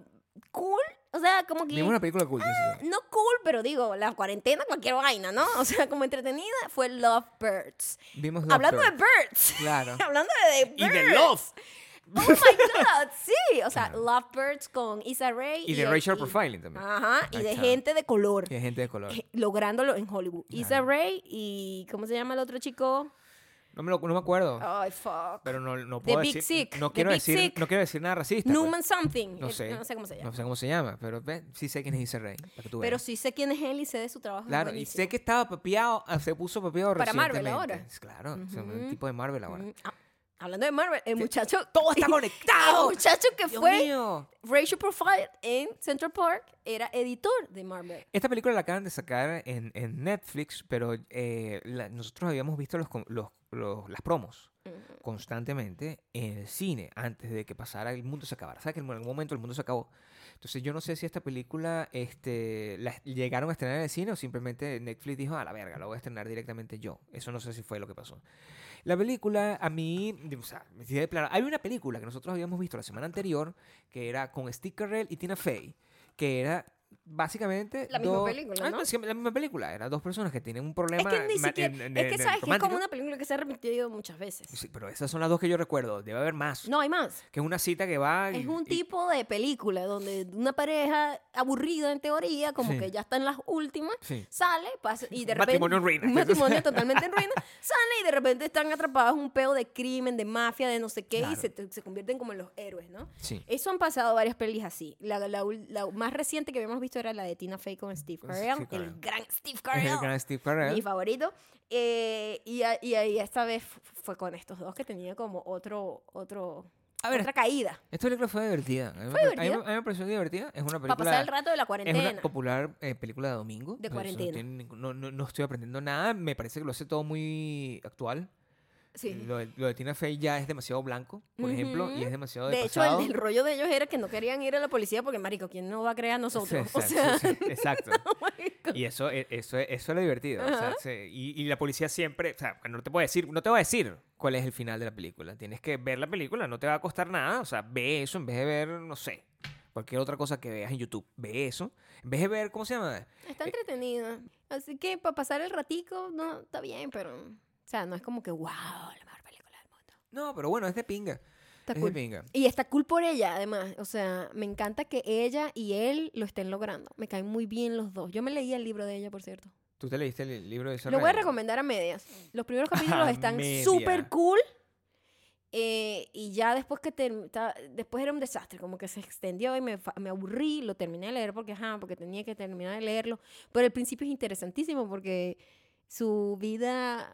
cool, o sea, como que Vimos una película cool. necesito. no cool, pero digo, la cuarentena, cualquier vaina, ¿no? O sea, como entretenida, fue Love Birds. Vimos Hablando de birds. Claro. Hablando de, de Y de birds. Love. Oh my God, sí. O sea, Claro. Lovebirds con Issa Rae. Y de racial profiling también. Ajá, y de gente de color. Que hay gente de color. eh, Lográndolo en Hollywood. Issa Claro. Rae y. ¿Cómo se llama el otro chico? No me, lo- no me acuerdo. Ay, fuck. Pero no, no The puedo Big decir. Sick, No The quiero, Big decir, Sick. no quiero decir nada racista. pues. Newman Something. No Eh, sé. No sé cómo se llama. No sé cómo se llama, pero ve, sí sé quién es Issa Rae. Para que tú Pero veas. sí sé quién es él y sé de su trabajo. Claro, y buenísimo. sé que estaba papeado, ah, se puso papeado Para Marvel recientemente. ahora. Claro, o sea, un tipo de Marvel ahora. Ah, hablando de Marvel, el muchacho. Todo está El conectado. muchacho que Dios fue mío. Racial Profile en Central Park era editor de Marvel. Esta película la acaban de sacar en, en Netflix, pero eh, la- nosotros habíamos visto los, com- los- los- las promos constantemente en el cine antes de que pasara el mundo se acabara. ¿Sabes que en algún momento el mundo se acabó? Entonces yo no sé si esta película este, la llegaron a estrenar en el cine o simplemente Netflix dijo, a la verga, la voy a estrenar directamente yo. Eso no sé si fue lo que pasó. La película, a mí, o sea, me claro, hay una película que nosotros habíamos visto la semana anterior que era con Steve Carell y Tina Fey, que era básicamente La misma dos- película, Ah, ¿no? la misma película. Eran dos personas que tienen un Es problema. que ni siquiera, en- en- es que sabes que es como una película que se ha repetido muchas veces. Sí, pero esas son las dos que yo recuerdo. Debe haber más. No hay más. Que es una cita que va. y- Es un y- tipo de película donde una pareja aburrida en teoría, como Sí. que ya está en las últimas, Sí. sale pasa, y de repente... matrimonio en ruinas. Un matrimonio totalmente en ruinas. Sale y de repente están atrapados en un peo de crimen, de mafia, de no sé qué, y se, se convierten como en los héroes, ¿no? Sí. Eso han pasado varias pelis así. La, la la más reciente que habíamos visto era la de Tina Fey con Steve Con Carell, Steve Carell. el gran Steve Es Carell, el gran Steve mi Carell. favorito. Eh, y, y ahí esta vez fue con estos dos que tenía como otro, otro, A ver, otra caída. esta película fue divertida. Fue A mí, divertida. a mí me pareció divertida. Es una Para película. pasar el rato de la Es cuarentena. una popular eh, película de domingo. De cuarentena. No, no- no estoy aprendiendo nada. Me parece que lo hace todo muy actual. Sí. Lo, de, lo de Tina Fey ya es demasiado blanco, por ejemplo, y es demasiado de, De hecho, el, el rollo de ellos era que no querían ir a la policía porque, marico, ¿quién no va a creer a nosotros? Sí, o sea, sí, exacto. marico. Y eso, e- eso, eso era divertido. o sea, Ajá. se- y, y la policía siempre, o sea, no te puedo decir, no te voy a decir cuál es el final de la película. Tienes que ver la película, no te va a costar nada. O sea, ve eso en vez de ver, no sé, cualquier otra cosa que veas en YouTube. Ve eso. En vez de ver, ¿cómo se llama? Está entretenida. Así que para pasar el ratico, no, está bien, pero... O sea, no es como que, wow, la mejor película del mundo. No, pero bueno, es de pinga. Está es cool. de pinga. Y está cool por ella, además. O sea, me encanta que ella y él lo estén logrando. Me caen muy bien los dos. Yo me leí el libro de ella, por cierto. ¿Tú te leíste el libro de esa Lo voy a recomendar a medias. Los primeros capítulos están súper cool. eh, y ya después que ta- después era un desastre, como que se extendió y me, me aburrí, lo terminé de leer porque, ajá, porque tenía que terminar de leerlo. Pero el principio es interesantísimo porque su vida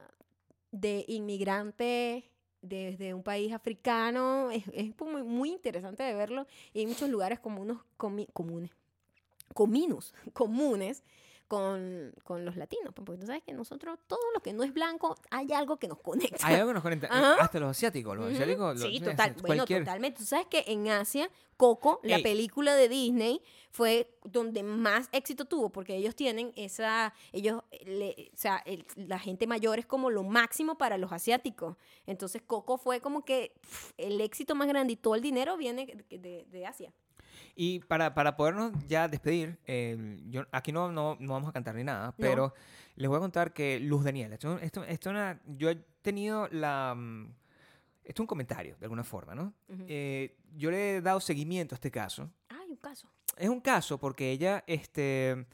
de inmigrante desde un país africano es, es como muy interesante de verlo. Y hay muchos lugares como unos comi- comunes, cominos, comunes con, con los latinos. pues, Porque tú sabes que nosotros, todo lo que no es blanco, hay algo que nos conecta. Hay algo que nos conecta. Ajá. Hasta los asiáticos. Los asiáticos los- Sí, total. Bueno, cualquier- totalmente. Tú sabes que en Asia, Coco, la Ey. película de Disney, fue donde más éxito tuvo, porque ellos tienen esa, ellos, le- o sea, el- la gente mayor es como lo máximo para los asiáticos. Entonces Coco fue como que el éxito más grande y todo el dinero viene de, de- de Asia. Y para, para podernos ya despedir, eh, yo, aquí no, no, no vamos a cantar ni nada, pero les voy a contar que Luz Daniela, esto, esto, esto una- yo he tenido la... mm, Esto es un comentario, de alguna forma, ¿no? Eh, yo le he dado seguimiento a este caso. Ah, un caso. Es un caso porque ella, este,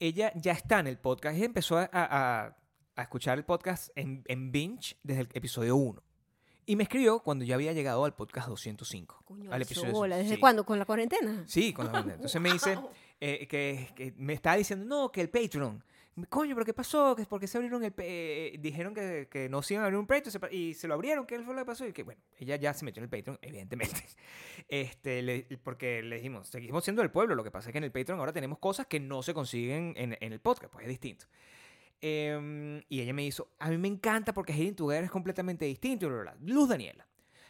ella ya está en el podcast. Ella empezó a, a- a escuchar el podcast en, en binge desde el episodio 1. Y me escribió cuando ya había llegado al podcast 205. Coño, al episodio bola. ¿Desde sí. cuándo? ¿Con la cuarentena? Sí, con la banda. Entonces me dice eh, que, que me estaba diciendo, no, que el Patreon. Coño, pero ¿qué pasó? Que es porque se abrieron el... eh, dijeron que, que no se iban a abrir un Patreon se y se lo abrieron. ¿Qué fue lo que pasó? Y que, bueno, ella ya se metió en el Patreon, evidentemente. Este, le- porque le dijimos, seguimos siendo el pueblo. Lo que pasa es que en el Patreon ahora tenemos cosas que no se consiguen en, en el podcast, pues es distinto. Em, y ella me hizo, a mí me encanta porque Hidden Together es completamente distinto. bla, bla, bla. Luz Daniela.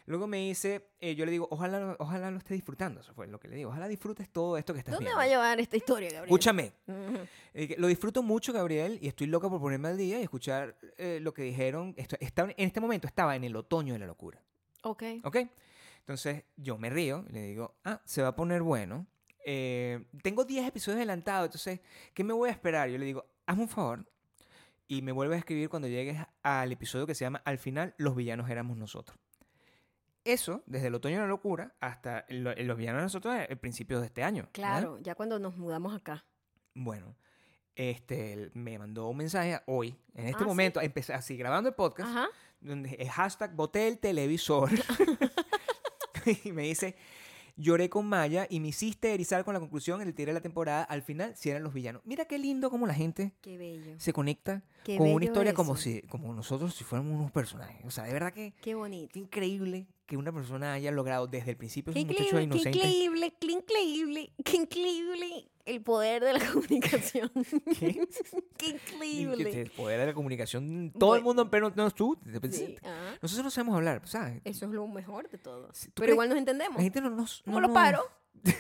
Luego me dice, eh, yo le digo, ojalá, ojalá lo estés disfrutando. Eso fue lo que le digo. Ojalá disfrutes todo esto que estás ¿Dónde viendo. va a llevar esta historia, Gabriel? Escúchame. Eh, lo disfruto mucho, Gabriel, y estoy loca por ponerme al día y escuchar eh, lo que dijeron. Esto, está- en este momento estaba en el otoño de la locura. Ok. ¿Ok? Entonces yo me río y le digo, ah, se va a poner bueno. Eh, tengo 10 episodios adelantados, entonces, ¿qué me voy a esperar? Yo le digo, hazme un favor y me vuelve a escribir cuando llegues al episodio que se llama Al final, los villanos éramos nosotros. Eso, desde el otoño de la locura hasta lo- los villanos éramos nosotros, el principio de este año. ¿verdad? Claro, ya cuando nos mudamos acá. Bueno, este, me mandó un mensaje hoy, en este Ah, ¿sí? momento, empecé así grabando el podcast, Ajá. donde el hashtag boté el televisor y me dice lloré con Maya y me hiciste erizar con la conclusión el tiré de la temporada al final si eran los villanos. Mira qué lindo como la gente Qué bello. se conecta Qué con una historia como si como nosotros si fuéramos unos personajes. O sea de verdad que Qué bonito. qué increíble que una persona haya logrado desde el principio Qué es un muchacho increíble, qué inocente. increíble, qué increíble, qué increíble el poder de la comunicación. ¿Qué? qué increíble. te- poder de la comunicación todo el mundo pero no tú Sí, nosotros no sabemos hablar ¿sabes? Eso es lo mejor de todo. Sí, ¿tú Pero igual nos entendemos. la gente no nos ¿Cómo no lo paro? ¿Tú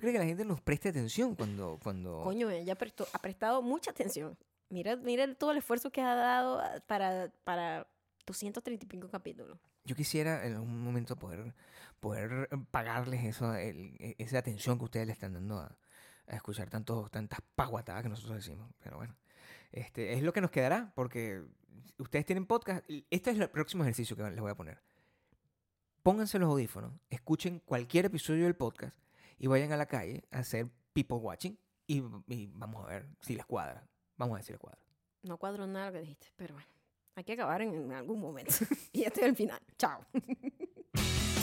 crees que la gente nos preste atención cuando cuando Coño, ella prestó, ha prestado mucha atención. Mira, mira todo el esfuerzo que ha dado ah, para, para 235 capítulos. Yo quisiera en algún momento poder, poder pagarles eso, e- esa atención que ustedes le están dando a, escuchar tanto, tantas paguatadas que nosotros decimos. Pero bueno, este, es lo que nos quedará porque ustedes tienen podcast. Este es el próximo ejercicio que les voy a poner. Pónganse los audífonos, escuchen cualquier episodio del podcast y vayan a la calle a hacer people watching y, y vamos a ver si les cuadra. Vamos a ver si les cuadra. No cuadro nada lo que dijiste, pero bueno, hay que acabar en, algún momento. y este es el final. Chao.